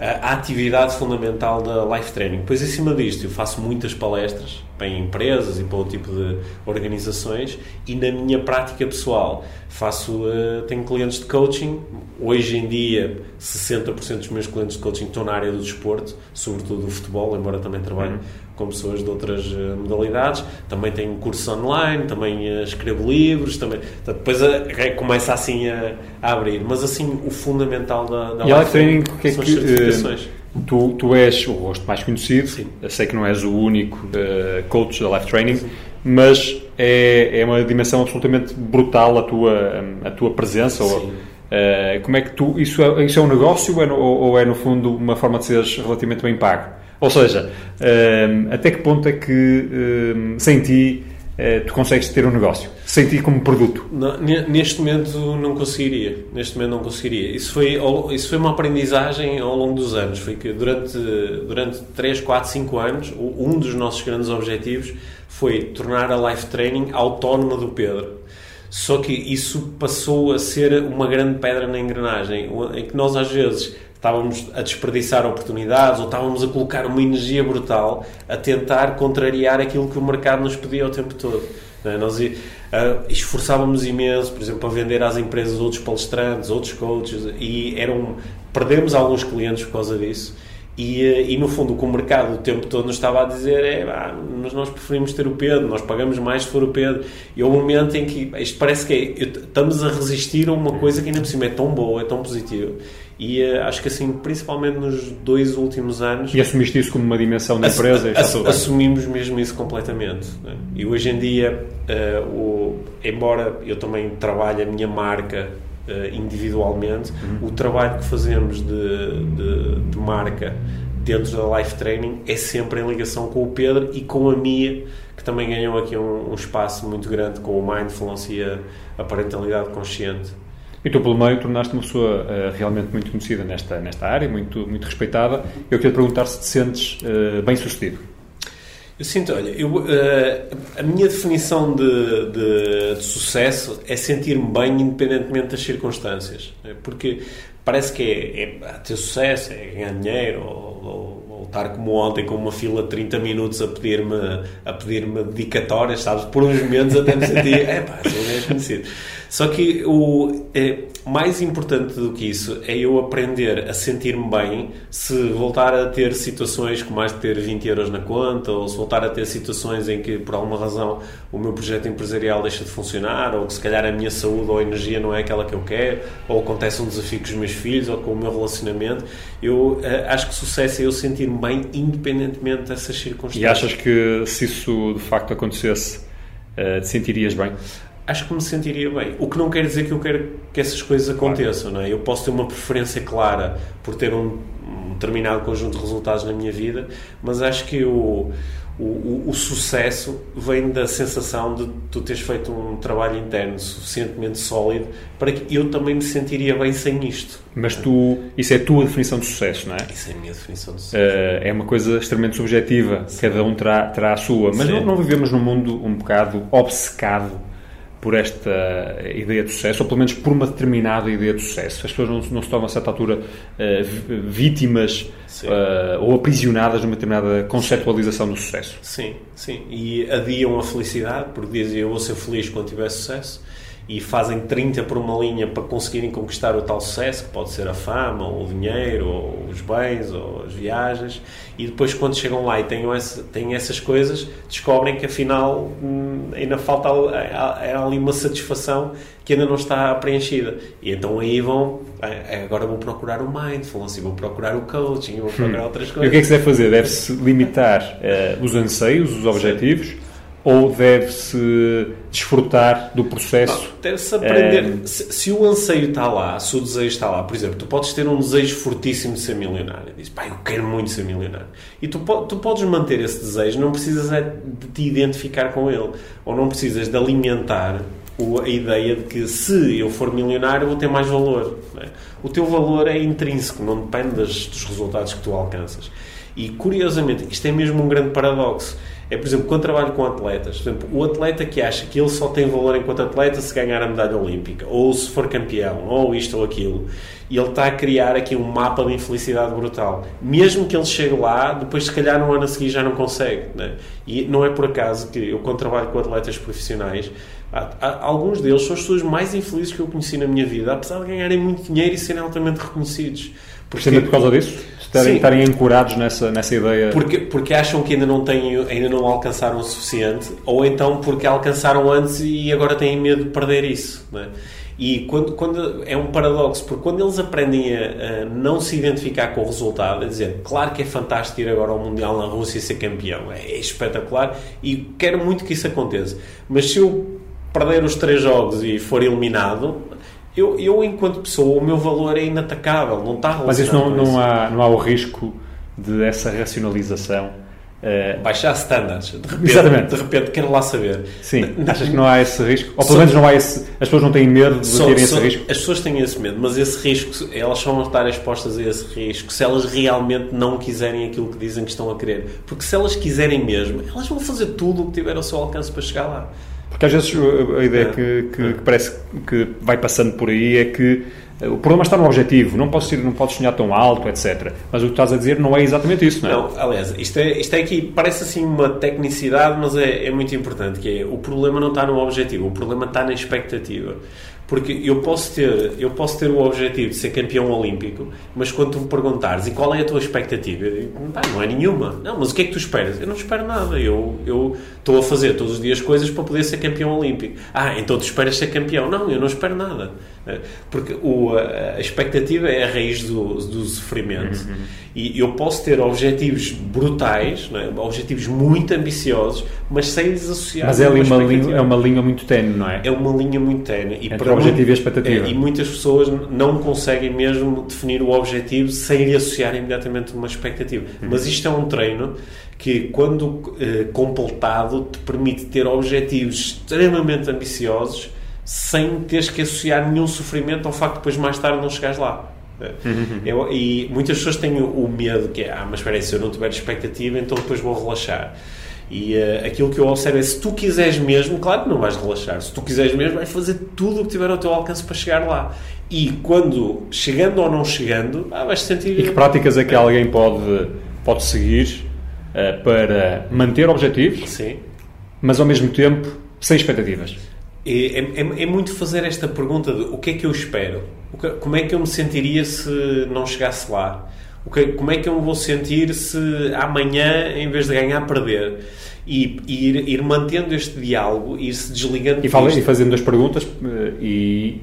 a, atividade fundamental da Life Training. Depois, em cima disto, eu faço muitas palestras para empresas e para outro tipo de organizações e na minha prática pessoal faço, eh, tenho clientes de coaching. Hoje em dia, 60% dos meus clientes de coaching estão na área do desporto, sobretudo do futebol, embora também trabalhe com pessoas de outras eh, modalidades. Também tenho cursos online, também eh, escrevo livros, também. Portanto, depois eh, começa assim a, a abrir. Mas assim, o fundamental da, da e a Life Training o que é que tu, tu és o rosto mais conhecido Sim. eu sei que não és o único eh, coach da Life Training mas é, é uma dimensão absolutamente brutal a tua a tua presença ou, Sim. eh, como é que tu isso é, isso é um negócio ou é, no, ou ou é no fundo uma forma de seres relativamente bem pago ou seja eh, até que ponto é que eh, sem ti eh, tu consegues ter um negócio sem ti como produto Não, ne- neste momento não conseguiria. Neste momento não conseguiria. Isso foi, isso foi uma aprendizagem ao longo dos anos. Foi que durante, durante 3, 4, 5 anos, um dos nossos grandes objetivos foi tornar a Life Training autónoma do Pedro. Só que isso passou a ser uma grande pedra na engrenagem, em que nós às vezes estávamos a desperdiçar oportunidades ou estávamos a colocar uma energia brutal a tentar contrariar aquilo que o mercado nos pedia o tempo todo. é? Nós ah, esforçávamos imenso, por exemplo, para vender às empresas outros palestrantes, outros coaches, e eram, perdemos alguns clientes por causa disso. E, eh, e no fundo o que o mercado o tempo todo nos estava a dizer é "Ah, mas nós preferimos ter o Pedro, nós pagamos mais se for o Pedro e é o momento em que isto parece que é, estamos a resistir a uma coisa que ainda por cima é tão boa, é tão positiva e eh, acho que assim, principalmente nos dois últimos anos e assumiste isso como uma dimensão da Ass- empresa ass- tudo bem. assumimos mesmo isso completamente. né? E hoje em dia, eh, o- embora eu também trabalhe a minha marca eh, individualmente, Uhum. o trabalho que fazemos de, de- de marca dentro da Life Training é sempre em ligação com o Pedro e com a Mia, que também ganhou aqui um, um espaço muito grande com o Mindfulness e a, a parentalidade consciente. E tu, pelo meio, tornaste uma pessoa eh, realmente muito conhecida nesta, nesta área, muito, muito respeitada. Eu queria perguntar se te sentes eh, bem sucedido. Eu sinto, olha, eu, eh, a minha definição de, de- de sucesso é sentir-me bem independentemente das circunstâncias. né? Porque, parece que é, é ter sucesso, é ganhar dinheiro, ou, ou, ou, estar como ontem com uma fila de 30 minutos a pedir-me a pedir-me dedicatórias, sabes? Por uns momentos até me senti, é pá, sou um conhecido. Só que o é, mais importante do que isso é eu aprender a sentir-me bem se voltar a ter situações com mais de ter 20 euros na conta ou se voltar a ter situações em que por alguma razão o meu projeto empresarial deixa de funcionar ou que se calhar a minha saúde ou a energia não é aquela que eu quero ou acontece um desafio com os meus filhos ou com o meu relacionamento eu uh, acho que sucesso é eu sentir-me bem independentemente dessas circunstâncias e achas que se isso de facto acontecesse uh, te sentirias bem? Acho que me sentiria bem. O que não quer dizer que eu quero que essas coisas aconteçam, não é? Eu posso ter uma preferência clara por ter um, um determinado conjunto de resultados na minha vida, mas acho que o, o, o, sucesso vem da sensação de tu teres feito um trabalho interno suficientemente sólido para que eu também me sentiria bem sem isto. Mas tu, isso é a tua definição de sucesso, não é? Isso é a minha definição de sucesso. Uh, é uma coisa extremamente subjetiva, Sim. cada um terá, terá a sua. Mas não, não vivemos num mundo um bocado obcecado por esta ideia de sucesso, ou pelo menos por uma determinada ideia de sucesso. As pessoas não, não se tornam, a certa altura, uh, vítimas uh, ou aprisionadas numa determinada conceptualização do sucesso. Sim, sim. E adiam a felicidade, porque dizem eu vou ser feliz quando tiver sucesso e fazem 30 por uma linha para conseguirem conquistar o tal sucesso, que pode ser a fama, ou o dinheiro, ou os bens, ou as viagens, e depois quando chegam lá e têm, essa, têm essas coisas, descobrem que afinal hum, ainda falta é ali uma satisfação que ainda não está preenchida. E então aí vão, é, agora vou procurar o mindfulness, vou procurar o coaching, vou procurar hum. outras coisas. E o que é que se deve fazer? Deve-se limitar uh, os anseios, os objetivos, Sim ou deve-se desfrutar do processo? Deve-se aprender. É... Se, se, o anseio está lá, se o desejo está lá, por exemplo, tu podes ter um desejo fortíssimo de ser milionário. Dizes, pá, eu quero muito ser milionário. E tu, tu podes manter esse desejo, não precisas é de te identificar com ele. Ou não precisas de alimentar a ideia de que se eu for milionário vou ter mais valor. É? O teu valor é intrínseco, não depende das, dos resultados que tu alcanças. E curiosamente, isto é mesmo um grande paradoxo é, por exemplo, quando trabalho com atletas, por exemplo, o atleta que acha que ele só tem valor enquanto atleta se ganhar a medalha olímpica, ou se for campeão, ou isto ou aquilo, e ele está a criar aqui um mapa de infelicidade brutal. Mesmo que ele chegue lá, depois se calhar no ano a seguir já não consegue. Né? E não é por acaso que eu, quando trabalho com atletas profissionais, há, há, alguns deles são as pessoas mais infelizes que eu conheci na minha vida, apesar de ganharem muito dinheiro e serem altamente reconhecidos. Porque, por causa disso? Estarem, estarem ancorados nessa, nessa ideia. Porque, porque acham que ainda não, têm, ainda não alcançaram o suficiente, ou então porque alcançaram antes e agora têm medo de perder isso. Não é? E quando, quando é um paradoxo, porque quando eles aprendem a, a, não se identificar com o resultado, a dizer, claro que é fantástico ir agora ao Mundial na Rússia e ser campeão, é espetacular e quero muito que isso aconteça, mas se eu perder os três jogos e for eliminado, eu, eu, enquanto pessoa, o meu valor é inatacável, não está relacionado Mas isso não, não, há, não há o risco de essa racionalização Uh, baixar standards. De repente, Exatamente. de repente, quero lá saber. Sim, achas que não há esse risco? Ou pelo menos não há esse. As pessoas não têm medo de terem esse risco? As pessoas têm esse medo, mas esse risco, elas só vão estar expostas a esse risco se elas realmente não quiserem aquilo que dizem que estão a querer. Porque se elas quiserem mesmo, elas vão fazer tudo o que tiver ao seu alcance para chegar lá. Porque às vezes a ideia que, que, que, parece que vai passando por aí é que eh, o problema está no objetivo, não podes, ir, não podes sonhar tão alto, etc. Mas o que estás a dizer não é exatamente isso, não é? Não, aliás, isto é, isto é aqui, parece assim uma tecnicidade, mas é, é muito importante, que é, o problema não está no objetivo, o problema está na expectativa. Porque eu posso ter, eu posso ter o objetivo de ser campeão olímpico, mas quando tu me perguntares e qual é a tua expectativa, eu digo, não é nenhuma. Não, mas o que é que tu esperas? Eu não espero nada. Eu, eu estou a fazer todos os dias coisas para poder ser campeão olímpico. Ah, então tu esperas ser campeão? Não, eu não espero nada. É, porque o, a expectativa é a raiz do, do sofrimento. Uhum. E eu posso ter objetivos brutais, é? objetivos muito ambiciosos, mas sem desassociar. Mas é, ali uma linha, é uma linha muito tenue, não é? É uma linha muito tenue. E Entre o objetivo e a expectativa. É, e muitas pessoas não conseguem mesmo definir o objetivo sem lhe associar imediatamente uma expectativa. Uhum. Mas isto é um treino que, quando eh, completado, te permite ter objetivos extremamente ambiciosos sem teres que associar nenhum sofrimento ao facto de depois mais tarde não chegares lá. Uhum. Eu, e muitas pessoas têm o medo que é, ah, mas espera aí, se eu não tiver expectativa, então depois vou relaxar. E uh, aquilo que eu observo é se tu quiseres mesmo, claro que não vais relaxar, se tu quiseres mesmo, vais fazer tudo o que tiver ao teu alcance para chegar lá. E quando, chegando ou não chegando, ah, vais sentir. E que práticas é que alguém pode, pode seguir uh, para manter objetivos, Sim. mas ao mesmo tempo sem expectativas? É, é, é, muito fazer esta pergunta de o que é que eu espero? Que, como é que eu me sentiria se não chegasse lá? O que, como é que eu me vou sentir se amanhã, em vez de ganhar, perder? E, e ir, ir, mantendo este diálogo, ir-se desligando. E, fala, e fazendo as perguntas e,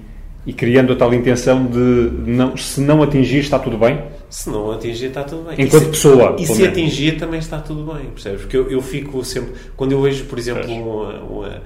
e criando a tal intenção de não, se não atingir está tudo bem? Se não atingir, está tudo bem. Enquanto e se, pessoa. E se atingir, também está tudo bem, percebes? Porque eu, eu fico sempre. Quando eu vejo, por exemplo, uma, uma,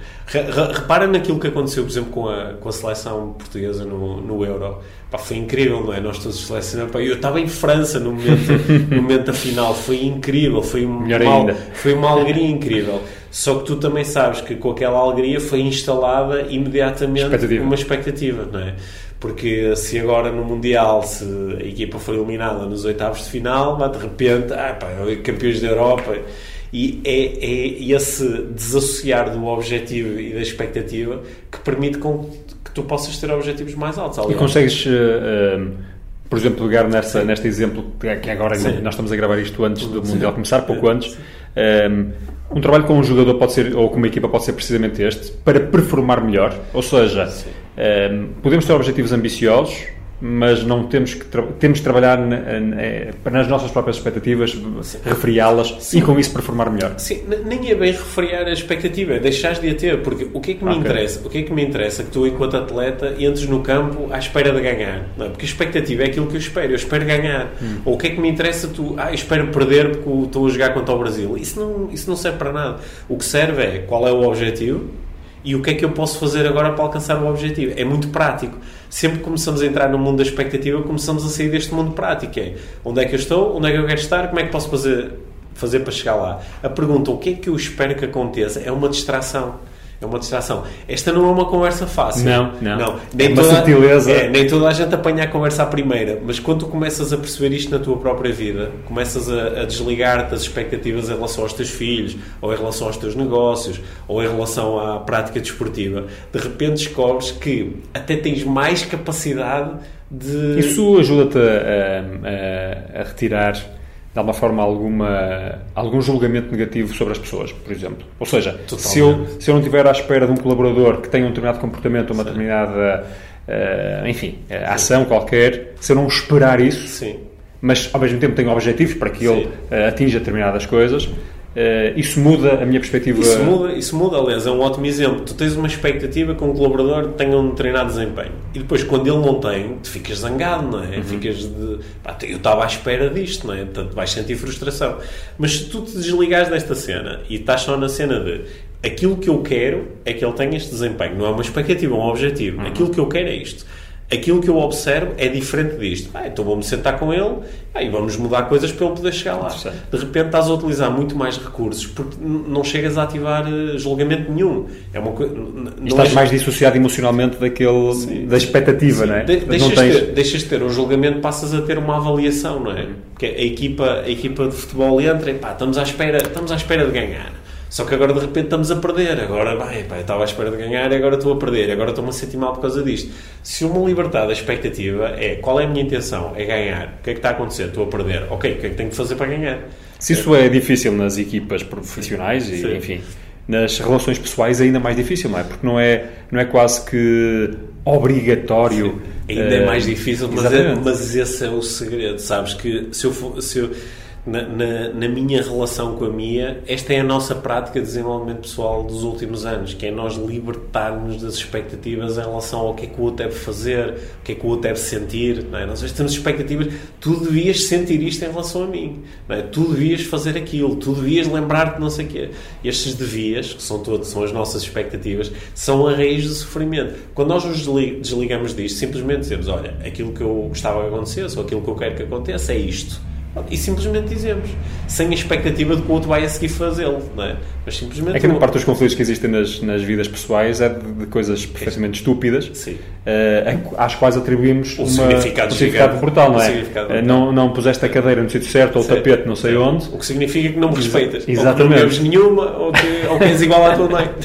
repara naquilo que aconteceu, por exemplo, com a, com a seleção portuguesa no, no Euro. Pá, foi incrível, não é? Nós todos selecionamos. Eu estava em França no momento, no momento da final, foi incrível, foi, um, uma, foi uma alegria incrível. Só que tu também sabes que com aquela alegria foi instalada imediatamente expectativa. uma expectativa, não é? Porque se agora no Mundial se a equipa for eliminada nos oitavos de final, mas de repente, ah, pá, campeões da Europa. E é, é esse desassociar do objetivo e da expectativa que permite com que tu possas ter objetivos mais altos. Aliás. E consegues, uh, uh, por exemplo, pegar nessa, neste exemplo que agora Sim. nós estamos a gravar isto antes do Sim. Mundial começar, pouco antes. Um, um trabalho com um jogador pode ser, ou com uma equipa pode ser precisamente este, para performar melhor. Ou seja, um, podemos ter objetivos ambiciosos, mas não temos que temos que trabalhar nas nossas próprias expectativas, refriá-las e com isso performar melhor. Sim, nem é bem refriar a expectativa, é deixar de a ter, porque o que é que me okay. interessa? O que é que me interessa que tu, enquanto atleta, entres no campo à espera de ganhar? Não, é? porque a expectativa é aquilo que eu espero, eu espero ganhar. Hum. Ou o que é que me interessa tu, ah, espero perder porque estou a jogar contra o Brasil? Isso não, isso não serve para nada. O que serve é qual é o objetivo e o que é que eu posso fazer agora para alcançar o objetivo. É muito prático. Sempre que começamos a entrar no mundo da expectativa, começamos a sair deste mundo prático. É onde é que eu estou, onde é que eu quero estar, como é que posso fazer, fazer para chegar lá. A pergunta, o que é que eu espero que aconteça, é uma distração é uma distração. Esta não é uma conversa fácil. Não, não. não. Nem, é toda, sutileza. É, nem toda a gente apanha a conversa à primeira, mas quando tu começas a perceber isto na tua própria vida, começas a, a desligar-te das expectativas em relação aos teus filhos, ou em relação aos teus negócios, ou em relação à prática desportiva, de repente descobres que até tens mais capacidade de. Isso ajuda-te a, a, a retirar de alguma forma alguma, algum julgamento negativo sobre as pessoas, por exemplo. Ou seja, se eu, se eu não estiver à espera de um colaborador que tenha um determinado comportamento, uma Sim. determinada, uh, enfim, Sim. ação qualquer, se eu não esperar isso, Sim. mas ao mesmo tempo tenho objetivos para que ele uh, atinja determinadas coisas, Uh, isso muda a minha perspectiva? Isso muda, isso muda, aliás, é um ótimo exemplo. Tu tens uma expectativa que um colaborador tenha um determinado desempenho e depois, quando ele não tem, tu ficas zangado, não é? Uhum. Ficas de. Pá, eu estava à espera disto, não é? Portanto, vais sentir frustração. Mas se tu te desligares desta cena e estás só na cena de aquilo que eu quero é que ele tenha este desempenho, não é uma expectativa, é um objetivo. Uhum. Aquilo que eu quero é isto aquilo que eu observo é diferente disto. Ah, então vou-me sentar com ele ah, e vamos mudar coisas para ele poder chegar lá. De repente estás a utilizar muito mais recursos porque não chegas a ativar eh, julgamento nenhum. É uma. Estás é... mais dissociado emocionalmente daquele, Sim. da expectativa, Sim. não é? De deixas, não tens... ter, deixas de ter um julgamento, passas a ter uma avaliação, não é? Porque a equipa, a equipa de futebol entra e pá, estamos à espera, estamos à espera de ganhar só que agora de repente estamos a perder. Agora, vai, pá, eu estava à espera de ganhar e agora estou a perder. Agora estou-me a sentir mal por causa disto. Se uma liberdade da expectativa é qual é a minha intenção? É ganhar. O que é que está a acontecer? Estou a perder. Ok, o que é que tenho que fazer para ganhar? Se isso é difícil nas equipas profissionais e, Sim. enfim, nas relações pessoais é ainda mais difícil, não é? Porque não é, não é quase que obrigatório. Sim. Ainda é mais difícil, mas, é, mas esse é o segredo, sabes? Que se eu, se eu na, na, na, minha relação com a Mia, esta é a nossa prática de desenvolvimento pessoal dos últimos anos, que é nós libertarmos das expectativas em relação ao que é que o outro deve fazer, o que é que o outro deve sentir. Não é? Nós temos expectativas, tu devias sentir isto em relação a mim, não é? tu devias fazer aquilo, tu devias lembrar-te não sei o quê. Estes devias, que são todos, são as nossas expectativas, são a raiz do sofrimento. Quando nós nos desligamos disto, simplesmente dizemos, olha, aquilo que eu gostava que acontecesse, ou aquilo que eu quero que aconteça é isto E simplesmente dizemos, sem a expectativa de que o outro vai a seguir fazê-lo, não é? Mas simplesmente. É que a parte dos conflitos que existem nas, nas vidas pessoais é de, de coisas perfeitamente estúpidas, Sim. uh, às quais atribuímos Um uma, significado um significado brutal, não Um é? Uh, brutal. não, não puseste a cadeira no sítio certo ou o tapete não sei onde. O que significa que não me respeitas. exatamente. Ou que não nenhuma, ou que, ou que és igual à tua mãe.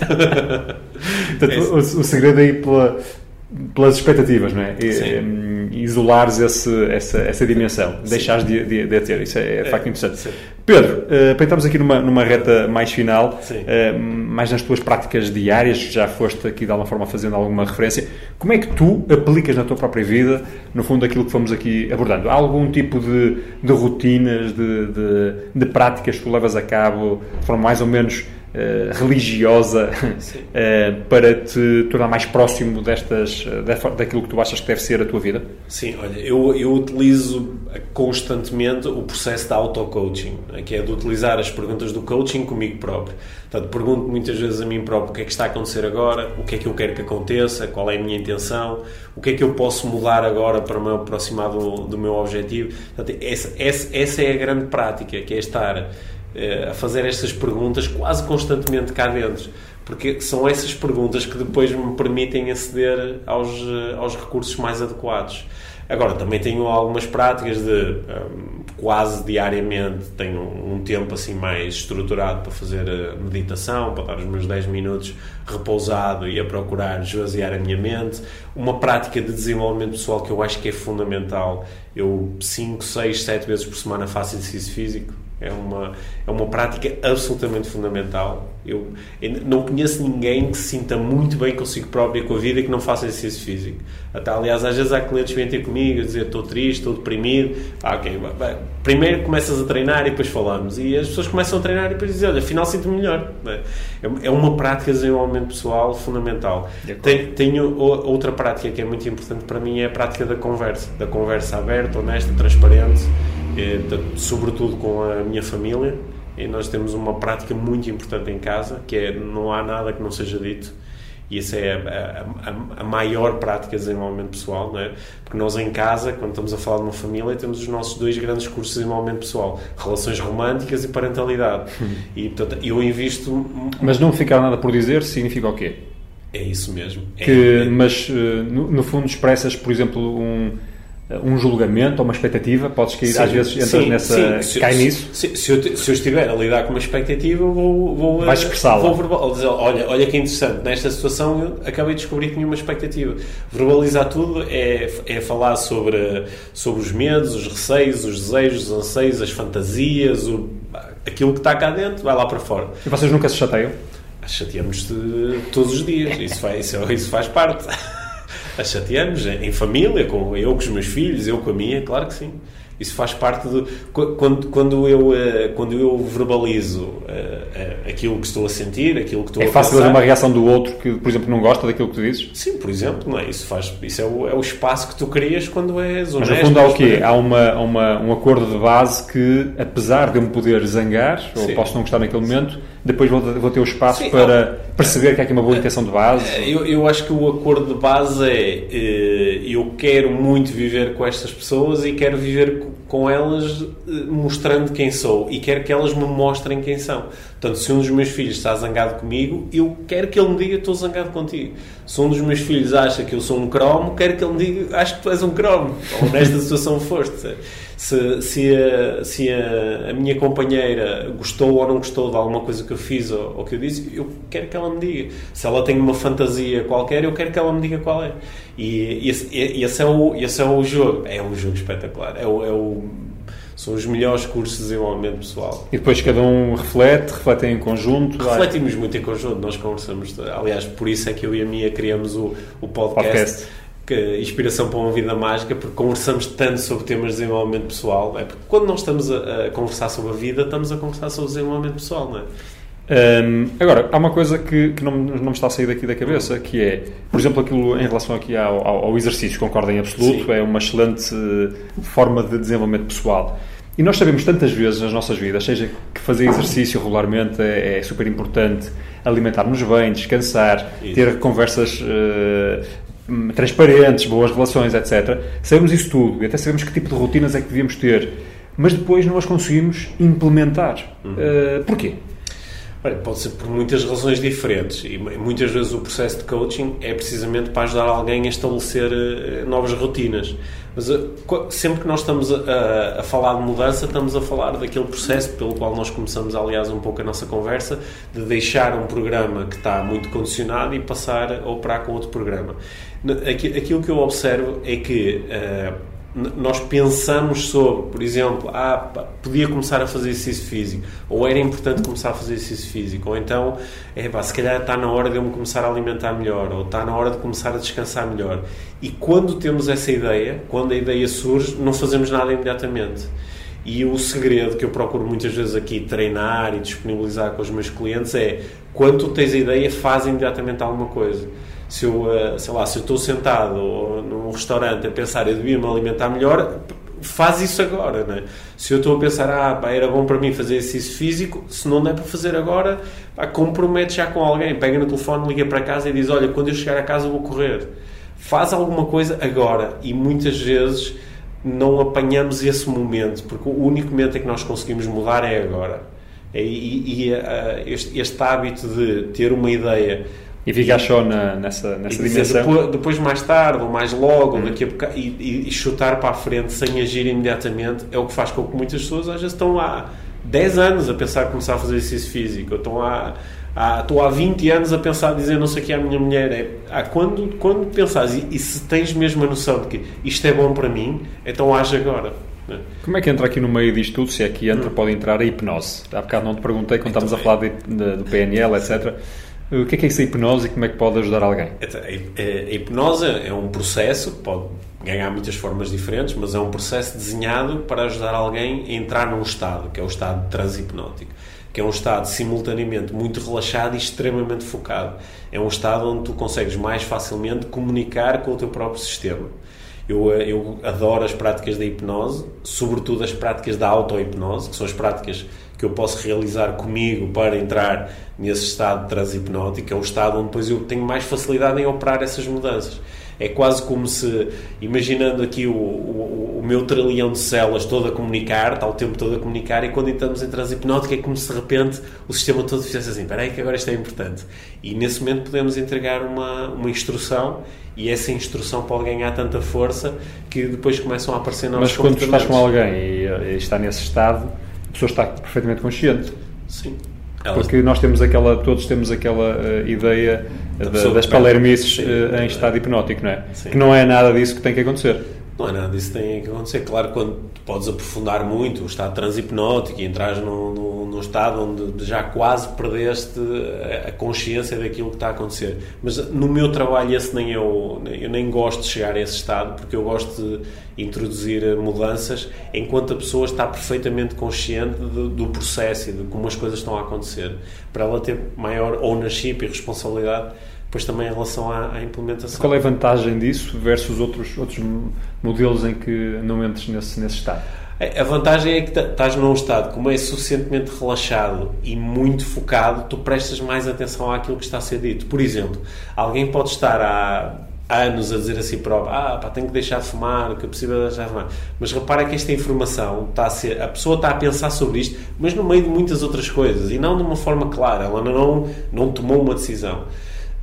Portanto, É o, o segredo é ir pela, pelas expectativas, não é? E, isolares esse, essa, essa dimensão, deixares de, de, de a ter. Isso é, de facto interessante. sim. Pedro, uh, aqui numa, numa reta mais final, uh, mais nas tuas práticas diárias, que já foste aqui de alguma forma fazendo alguma referência, como é que tu aplicas na tua própria vida, no fundo, aquilo que fomos aqui abordando? Há algum tipo de, de rotinas, de, de, de práticas que tu levas a cabo de forma mais ou menos eh, religiosa eh, para te tornar mais próximo destas, eh, da, daquilo que tu achas que deve ser a tua vida? Sim, olha, eu, eu utilizo constantemente o processo de auto-coaching, né, que é de utilizar as perguntas do coaching comigo próprio. Portanto, pergunto muitas vezes a mim próprio o que é que está a acontecer agora, o que é que eu quero que aconteça, qual é a minha intenção, o que é que eu posso mudar agora para me aproximar do, do meu objetivo. Portanto, essa, essa, essa é a grande prática, que é estar a fazer estas perguntas quase constantemente cá dentro. Porque são essas perguntas que depois me permitem aceder aos, eh, aos recursos mais adequados. Agora, também tenho algumas práticas de hum, quase diariamente tenho um tempo assim mais estruturado para fazer eh, meditação, para dar os meus 10 minutos repousado e a procurar esvaziar a minha mente. Uma prática de desenvolvimento pessoal que eu acho que é fundamental. Eu 5, 6, 7 vezes por semana faço exercício físico. É uma, é uma prática absolutamente fundamental. Eu, eu não conheço ninguém que se sinta muito bem consigo próprio e com a vida e que não faça exercício físico. Até, aliás, às vezes há clientes que vêm ter comigo a dizer estou triste, estou deprimido. Ah, ok, vai- vai. primeiro começas a treinar e depois falamos. E as pessoas começam a treinar e depois dizem, olha, afinal sinto-me melhor. é? É- É uma prática de desenvolvimento pessoal fundamental. Tenho, tenho outra prática que é muito importante para mim, é a prática da conversa. Da conversa aberta, honesta, transparente, sobretudo com a minha família. E nós temos uma prática muito importante em casa, que é não há nada que não seja dito. E essa é a, a- a- a maior prática de desenvolvimento pessoal, não é? Porque nós em casa, quando estamos a falar de uma família, temos os nossos dois grandes cursos de desenvolvimento pessoal: relações românticas e parentalidade. E, portanto, eu invisto. Mas não ficar nada por dizer significa o quê? É isso mesmo. É- Que, é- mas, eh, no, no fundo, expressas, por exemplo, um, um julgamento ou uma expectativa? Podes cair, Sim, às vezes, entras sim, nessa. sim. Cai se- nisso? Se, se eu, se eu estiver a lidar com uma expectativa, vou, vou, Vais eh, expressá-la. Vou verbal, dizer, olha, olha que interessante, nesta situação eu acabei de descobrir que tinha uma expectativa. Verbalizar tudo é, é falar sobre, sobre os medos, os receios, os desejos, os anseios, as fantasias, o, aquilo que está cá dentro, vai lá para fora. E vocês nunca se chateiam? Chateamos de todos os dias, isso faz, isso, isso faz parte. A chateamos em família, com eu com os meus filhos, eu com a minha, claro que sim. Isso faz parte do. qu- Quando, quando, eu, eh, quando eu verbalizo eh, eh, aquilo que estou a sentir, aquilo que estou É a fácil haver uma reação do outro que, por exemplo, não gosta daquilo que tu dizes? Sim, por exemplo, não é? Isso, faz, isso é, o, é o espaço que tu crias quando és Mas honesto. no fundo há o quê? Há uma, uma- um acordo de base que, apesar de eu me poder zangar, ou Sim. posso não gostar naquele momento, depois vou, vou ter o espaço Sim, para perceber que há aqui uma boa intenção de base. Eu, eu acho que o acordo de base é eh, eu quero muito viver com estas pessoas e quero viver com elas eh, mostrando quem sou e quero que elas me mostrem quem são. Portanto, se um dos meus filhos está zangado comigo, eu quero que ele me diga estou zangado contigo. Se um dos meus filhos acha que eu sou um cromo, quero que ele me diga acho que tu és um cromo. Ou nesta situação foste. Se, se, a, se a, a minha companheira gostou ou não gostou de alguma coisa que eu fiz ou, ou que eu disse, eu quero que ela me diga. Se ela tem uma fantasia qualquer, eu quero que ela me diga qual é. E esse, esse, é, o, esse é o jogo. É um jogo espetacular. É o, é o- são os melhores cursos de desenvolvimento pessoal. E depois cada um reflete, refletem em conjunto. vai. Refletimos muito em conjunto, nós conversamos. Aliás, por isso é que eu e a Mia criamos o, o podcast, Podcast. que- Inspiração para uma Vida Mágica, porque conversamos tanto sobre temas de desenvolvimento pessoal. É porque quando nós estamos a, a conversar sobre a vida, estamos a conversar sobre o desenvolvimento pessoal, não é? Hum, agora, há uma coisa que, que não, me- não me está a sair daqui da cabeça, que é, por exemplo, aquilo em relação aqui ao, ao, ao exercício, concordo em absoluto, Sim. é uma excelente forma de desenvolvimento pessoal. E nós sabemos tantas vezes nas nossas vidas, seja que fazer exercício regularmente é, é super importante, alimentar-nos bem, descansar, Isso. ter conversas hum, transparentes, boas relações, etc. Sabemos isso tudo e até sabemos que tipo de rotinas é que devíamos ter. mas depois não as conseguimos implementar. Uh, porquê? Olha, pode ser por muitas razões diferentes e muitas vezes o processo de coaching é precisamente para ajudar alguém a estabelecer uh, novas rotinas. Mas uh, sempre que nós estamos a, a, falar de mudança, estamos a falar daquele processo pelo qual nós começamos, aliás, um pouco a nossa conversa, de deixar um programa que está muito condicionado e passar a operar com outro programa. Aquilo que eu observo é que uh, nós pensamos sobre, por exemplo, ah, podia começar a fazer exercício físico, ou era importante começar a fazer exercício físico, ou então, é pá, se calhar está na hora de eu me começar a alimentar melhor, ou está na hora de começar a descansar melhor. E quando temos essa ideia, quando a ideia surge, não fazemos nada imediatamente. E o segredo que eu procuro muitas vezes aqui treinar e disponibilizar com os meus clientes é quando tu tens a ideia, faz imediatamente alguma coisa se eu, eh, sei lá, se eu estou sentado num restaurante a pensar eu devia me alimentar melhor, faz isso agora, né? Se eu estou a pensar, ah, pá, era bom para mim fazer exercício físico, se não der para fazer agora, pá, compromete já com alguém, pega no telefone, liga para casa e diz, olha, quando eu chegar a casa vou correr. Faz alguma coisa agora e muitas vezes não apanhamos esse momento, porque o único momento em que nós conseguimos mudar é agora. E, e, e uh, este, este hábito de ter uma ideia e ficar só na, nessa, nessa dimensão. Depois, depois, mais tarde, ou mais logo, uhum. daqui a e, e, chutar para a frente sem agir imediatamente é o que faz com que muitas pessoas às vezes estão há 10 anos a pensar em começar a fazer exercício físico, ou estão há, há, estou há 20 anos a pensar, a dizer não sei o que é a minha mulher. É, ah, quando, quando pensares, e, e, se tens mesmo a noção de que isto é bom para mim, então age agora. Né? Como é que entra aqui no meio disto tudo, se é que entra, hum. pode entrar a hipnose? Há bocado não te perguntei, quando então, estávamos a falar de, de, do PNL, etc., o que é que é isso a hipnose e como é que pode ajudar alguém? Então, a hipnose é um processo pode ganhar muitas formas diferentes, mas é um processo desenhado para ajudar alguém a entrar num estado, que é o estado transhipnótico, que é um estado simultaneamente muito relaxado e extremamente focado. É um estado onde tu consegues mais facilmente comunicar com o teu próprio sistema. Eu, eu adoro as práticas da hipnose, sobretudo as práticas da auto-hipnose, que são as práticas que eu posso realizar comigo para entrar nesse estado de transe hipnótico, é o estado onde depois eu tenho mais facilidade em operar essas mudanças. É quase como se, imaginando aqui o, o, o meu trilhão de células todo a comunicar, está o tempo todo a comunicar, e quando entramos em transe hipnótico é como se de repente o sistema todo fizesse assim: espera aí que agora isto é importante. E nesse momento podemos entregar uma, uma instrução e essa instrução pode ganhar tanta força que depois começam a aparecer novos Mas quando estás com alguém e, e está nesse estado pessoa está perfeitamente consciente. Sim. Porque nós temos aquela, todos temos aquela uh, ideia da das palermices uh, em estado hipnótico, não é? Sim. Que não é nada disso que tem que acontecer. Não é nada disso que tem que acontecer. Claro, quando podes aprofundar muito o estado transhipnótico e entras num, num, num, estado onde já quase perdeste a consciência daquilo que está a acontecer. Mas no meu trabalho, esse nem eu, eu nem gosto de chegar a esse estado, porque eu gosto de introduzir mudanças enquanto a pessoa está perfeitamente consciente do, do processo e de como as coisas estão a acontecer, para ela ter maior ownership e responsabilidade depois também em relação à, à, implementação. Qual é a vantagem disso versus outros, outros modelos em que não entres nesse, nesse estado? A vantagem é que estás num estado, como é suficientemente relaxado e muito focado, tu prestas mais atenção àquilo que está a ser dito. Por exemplo, alguém pode estar há anos a dizer a si próprio ah, pá, tenho que deixar de fumar, que é possível deixar de fumar. Mas repara que esta informação está a ser, a pessoa está a pensar sobre isto, mas no meio de muitas outras coisas e não de uma forma clara. Ela não, não tomou uma decisão.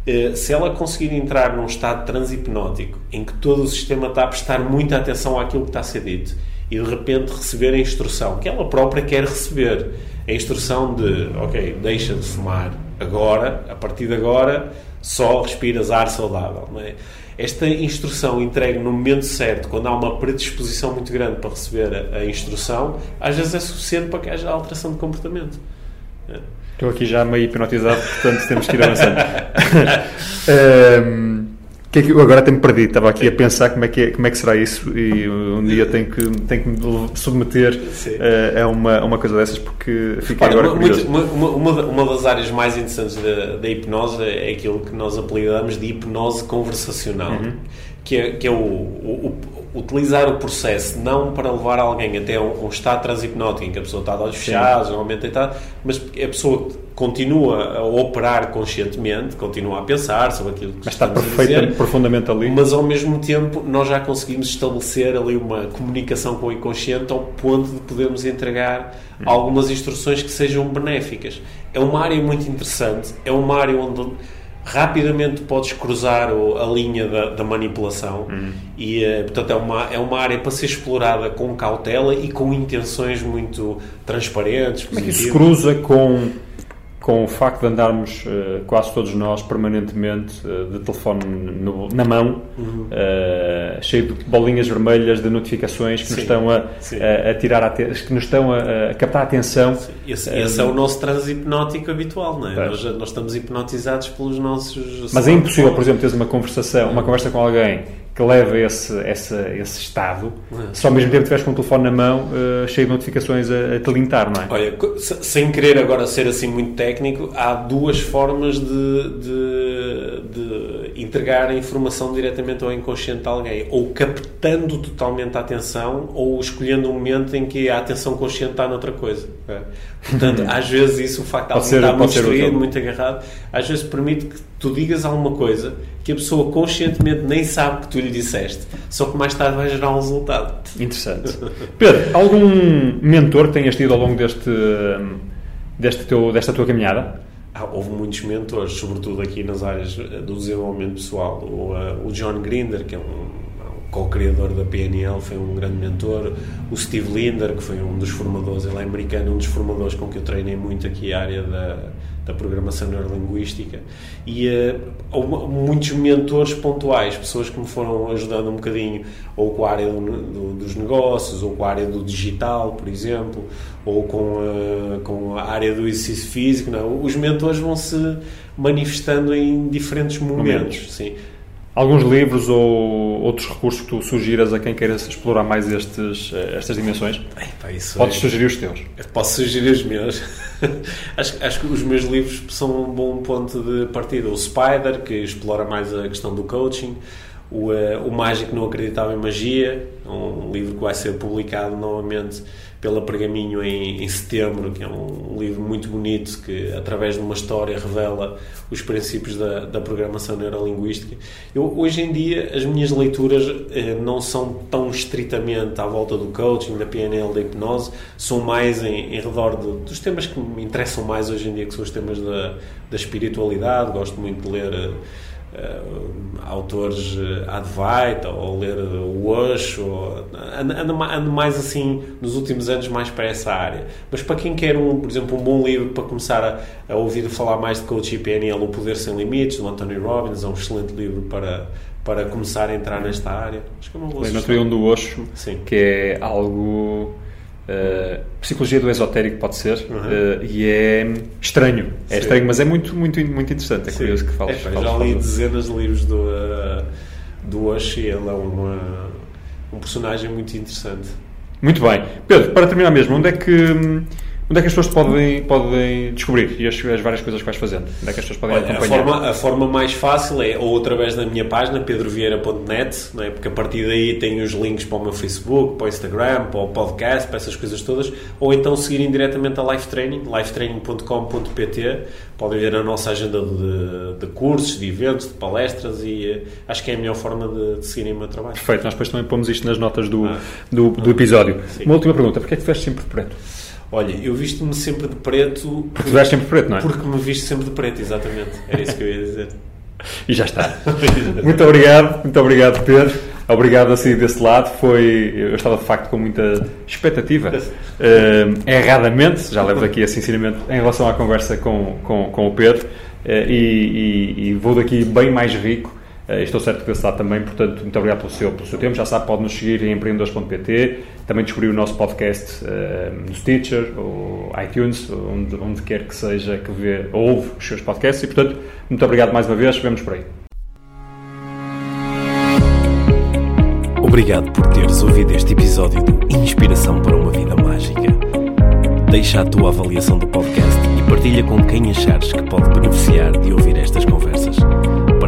Eh, se ela conseguir entrar num estado transhipnótico em que todo o sistema está a prestar muita atenção àquilo que está a ser dito e de repente receber a instrução que ela própria quer receber, a instrução de, ok, deixa de fumar agora, a partir de agora só respiras ar saudável, é? Esta instrução entregue no momento certo, quando há uma predisposição muito grande para receber a instrução, às vezes é suficiente para que haja alteração de comportamento. Estou aqui já meio hipnotizado, portanto temos que ir avançando. um, que é que, agora tenho perdido, estava aqui a pensar como é que, é, como é que será isso e um dia tenho que, tenho que me submeter uh, a uma, uma coisa dessas porque fiquei agora curioso. Uma, uma, uma, das áreas mais interessantes da, da, hipnose é aquilo que nós apelidamos de hipnose conversacional, uhum. que é, que é o, o, utilizar o processo não para levar alguém até um, um estado transhipnótico em que a pessoa está de olhos fechados, normalmente está, mas a pessoa continua a operar conscientemente, continua a pensar sobre aquilo que Mas está perfeitamente, dizer, profundamente ali. mas ao mesmo tempo nós já conseguimos estabelecer ali uma comunicação com o inconsciente ao ponto de podermos entregar algumas instruções que sejam benéficas. É uma área muito interessante, é uma área onde rapidamente podes cruzar o- a linha da, da manipulação e eh, portanto é uma, é uma área para ser explorada com cautela e com intenções muito transparentes, Como é que isso cruza com, com o facto de andarmos, eh, quase todos nós, permanentemente eh, de telefone no- na mão, Uhum. eh, cheio de bolinhas vermelhas de notificações que nos Sim. estão a, a- a tirar a que nos estão a, a captar a atenção. Esse, esse é o nosso transe hipnótico habitual, não é? Nós, nós estamos hipnotizados pelos nossos. Mas é impossível, por exemplo, teres uma conversação, uma conversa com alguém que leva esse, esse, esse estado, É. se ao mesmo tempo estiveres com o telefone na mão, eh, cheio de notificações a, a te lintar, não é? Olha, sem querer agora ser assim muito técnico, há duas formas de, de, de entregar a informação diretamente ao inconsciente de alguém. Ou captando totalmente a atenção, ou escolhendo um momento em que a atenção consciente está noutra coisa. é? Portanto, às vezes isso, o facto de alguém estar muito distraído, muito agarrado, às vezes permite que tu digas alguma coisa que a pessoa conscientemente nem sabe que tu lhe disseste, só que mais tarde vai gerar um resultado. Interessante. Pedro, algum mentor que tenhas tido ao longo deste, deste teu, desta tua caminhada? Ah, houve muitos mentores, sobretudo aqui nas áreas eh, do desenvolvimento pessoal. O, eh, o John Grinder, que é um, um co-criador da PNL, foi um grande mentor. O Steve Linder, que foi um dos formadores, ele é americano, um dos formadores com que eu treinei muito aqui a área da, da programação neurolinguística. E eh, houve muitos mentores pontuais, pessoas que me foram ajudando um bocadinho, ou com a área do- do- dos negócios, ou com a área do digital, por exemplo, ou com, a- com a área do exercício físico. Não. Os mentores vão se manifestando em diferentes momentos. Momentos. Sim. Alguns livros ou outros recursos que tu sugiras a quem queira explorar mais estes, eh, estas dimensões? Podes é- sugerir os teus. Eu Posso sugerir os meus. acho, acho que os meus livros são um bom ponto de partida. O Spider, que explora mais a questão do coaching. O, eh, o Mágico Não Acreditava em Magia, um livro que vai ser publicado novamente pela Pergaminho em, em setembro, que é um livro muito bonito que, através de uma história, revela os princípios da, da programação neurolinguística. Eu, hoje em dia, as minhas leituras eh, não são tão estritamente à volta do coaching, da PNL, da hipnose, são mais em, em redor de- dos temas que me interessam mais hoje em dia, que são os temas da, da espiritualidade. Gosto muito de ler. eh, autores eh, Advaita ou ler eh, o Osho ou- ando, ando ma- ando mais assim nos últimos anos mais para essa área mas para quem quer um por exemplo um bom livro para começar a, a ouvir falar mais de coaching PNL O Poder Sem Limites do Anthony Robbins é um excelente livro para para começar a entrar nesta área acho que é uma boa sugestão. um do Osho, Sim. que é algo. Eh, psicologia do esotérico pode ser Uhum. eh, e é estranho é Sim. estranho mas é muito muito muito interessante é Sim. curioso que falas, É, falas- já li dezenas de livros do, uh, do Osho e ele é uma, um personagem muito interessante Muito bem. Pedro, para terminar mesmo, onde é que, onde é que as pessoas podem, podem descobrir e as, as várias coisas que vais fazendo? Onde é que as pessoas podem Olha, a, acompanhar? forma, a forma mais fácil é ou através da minha página, pedrovieira.net, não é? porque a partir daí tem os links para o meu Facebook, para o Instagram, para o podcast, para essas coisas todas, ou então seguirem diretamente a Life Training, lifetraining.com.pt. Podem ver a nossa agenda de, de cursos, de eventos, de palestras e eh, acho que é a melhor forma de, de seguirem o meu trabalho. Perfeito, nós depois também pomos isto nas notas do, Ah. do, do episódio. Sim. Uma última pergunta, porquê é que tu vestes sempre de preto? Olha, eu visto-me sempre de preto Porque tu sempre de preto, não é? porque me visto sempre de preto, exatamente. Era isso que eu ia dizer. E já está. muito obrigado, muito obrigado, Pedro. Obrigado a sair desse lado. Foi, eu estava de facto com muita expectativa. Eh, erradamente, já levo daqui esse ensinamento em relação à conversa com, com, com o Pedro. Eh, e, e- e vou daqui bem mais rico. Eh, estou certo que desse também, portanto, muito obrigado pelo seu, pelo seu tempo. Já sabe, pode nos seguir em empreendedores.pt. Também descobrir o nosso podcast eh, no Stitcher ou iTunes, onde, onde quer que seja que vê, ouve os seus podcasts. E, portanto, muito obrigado mais uma vez. Vemos por aí. Obrigado por teres ouvido este episódio do Inspiração para uma Vida Mágica. Deixa a tua avaliação do podcast e partilha com quem achares que pode beneficiar de ouvir estas conversas.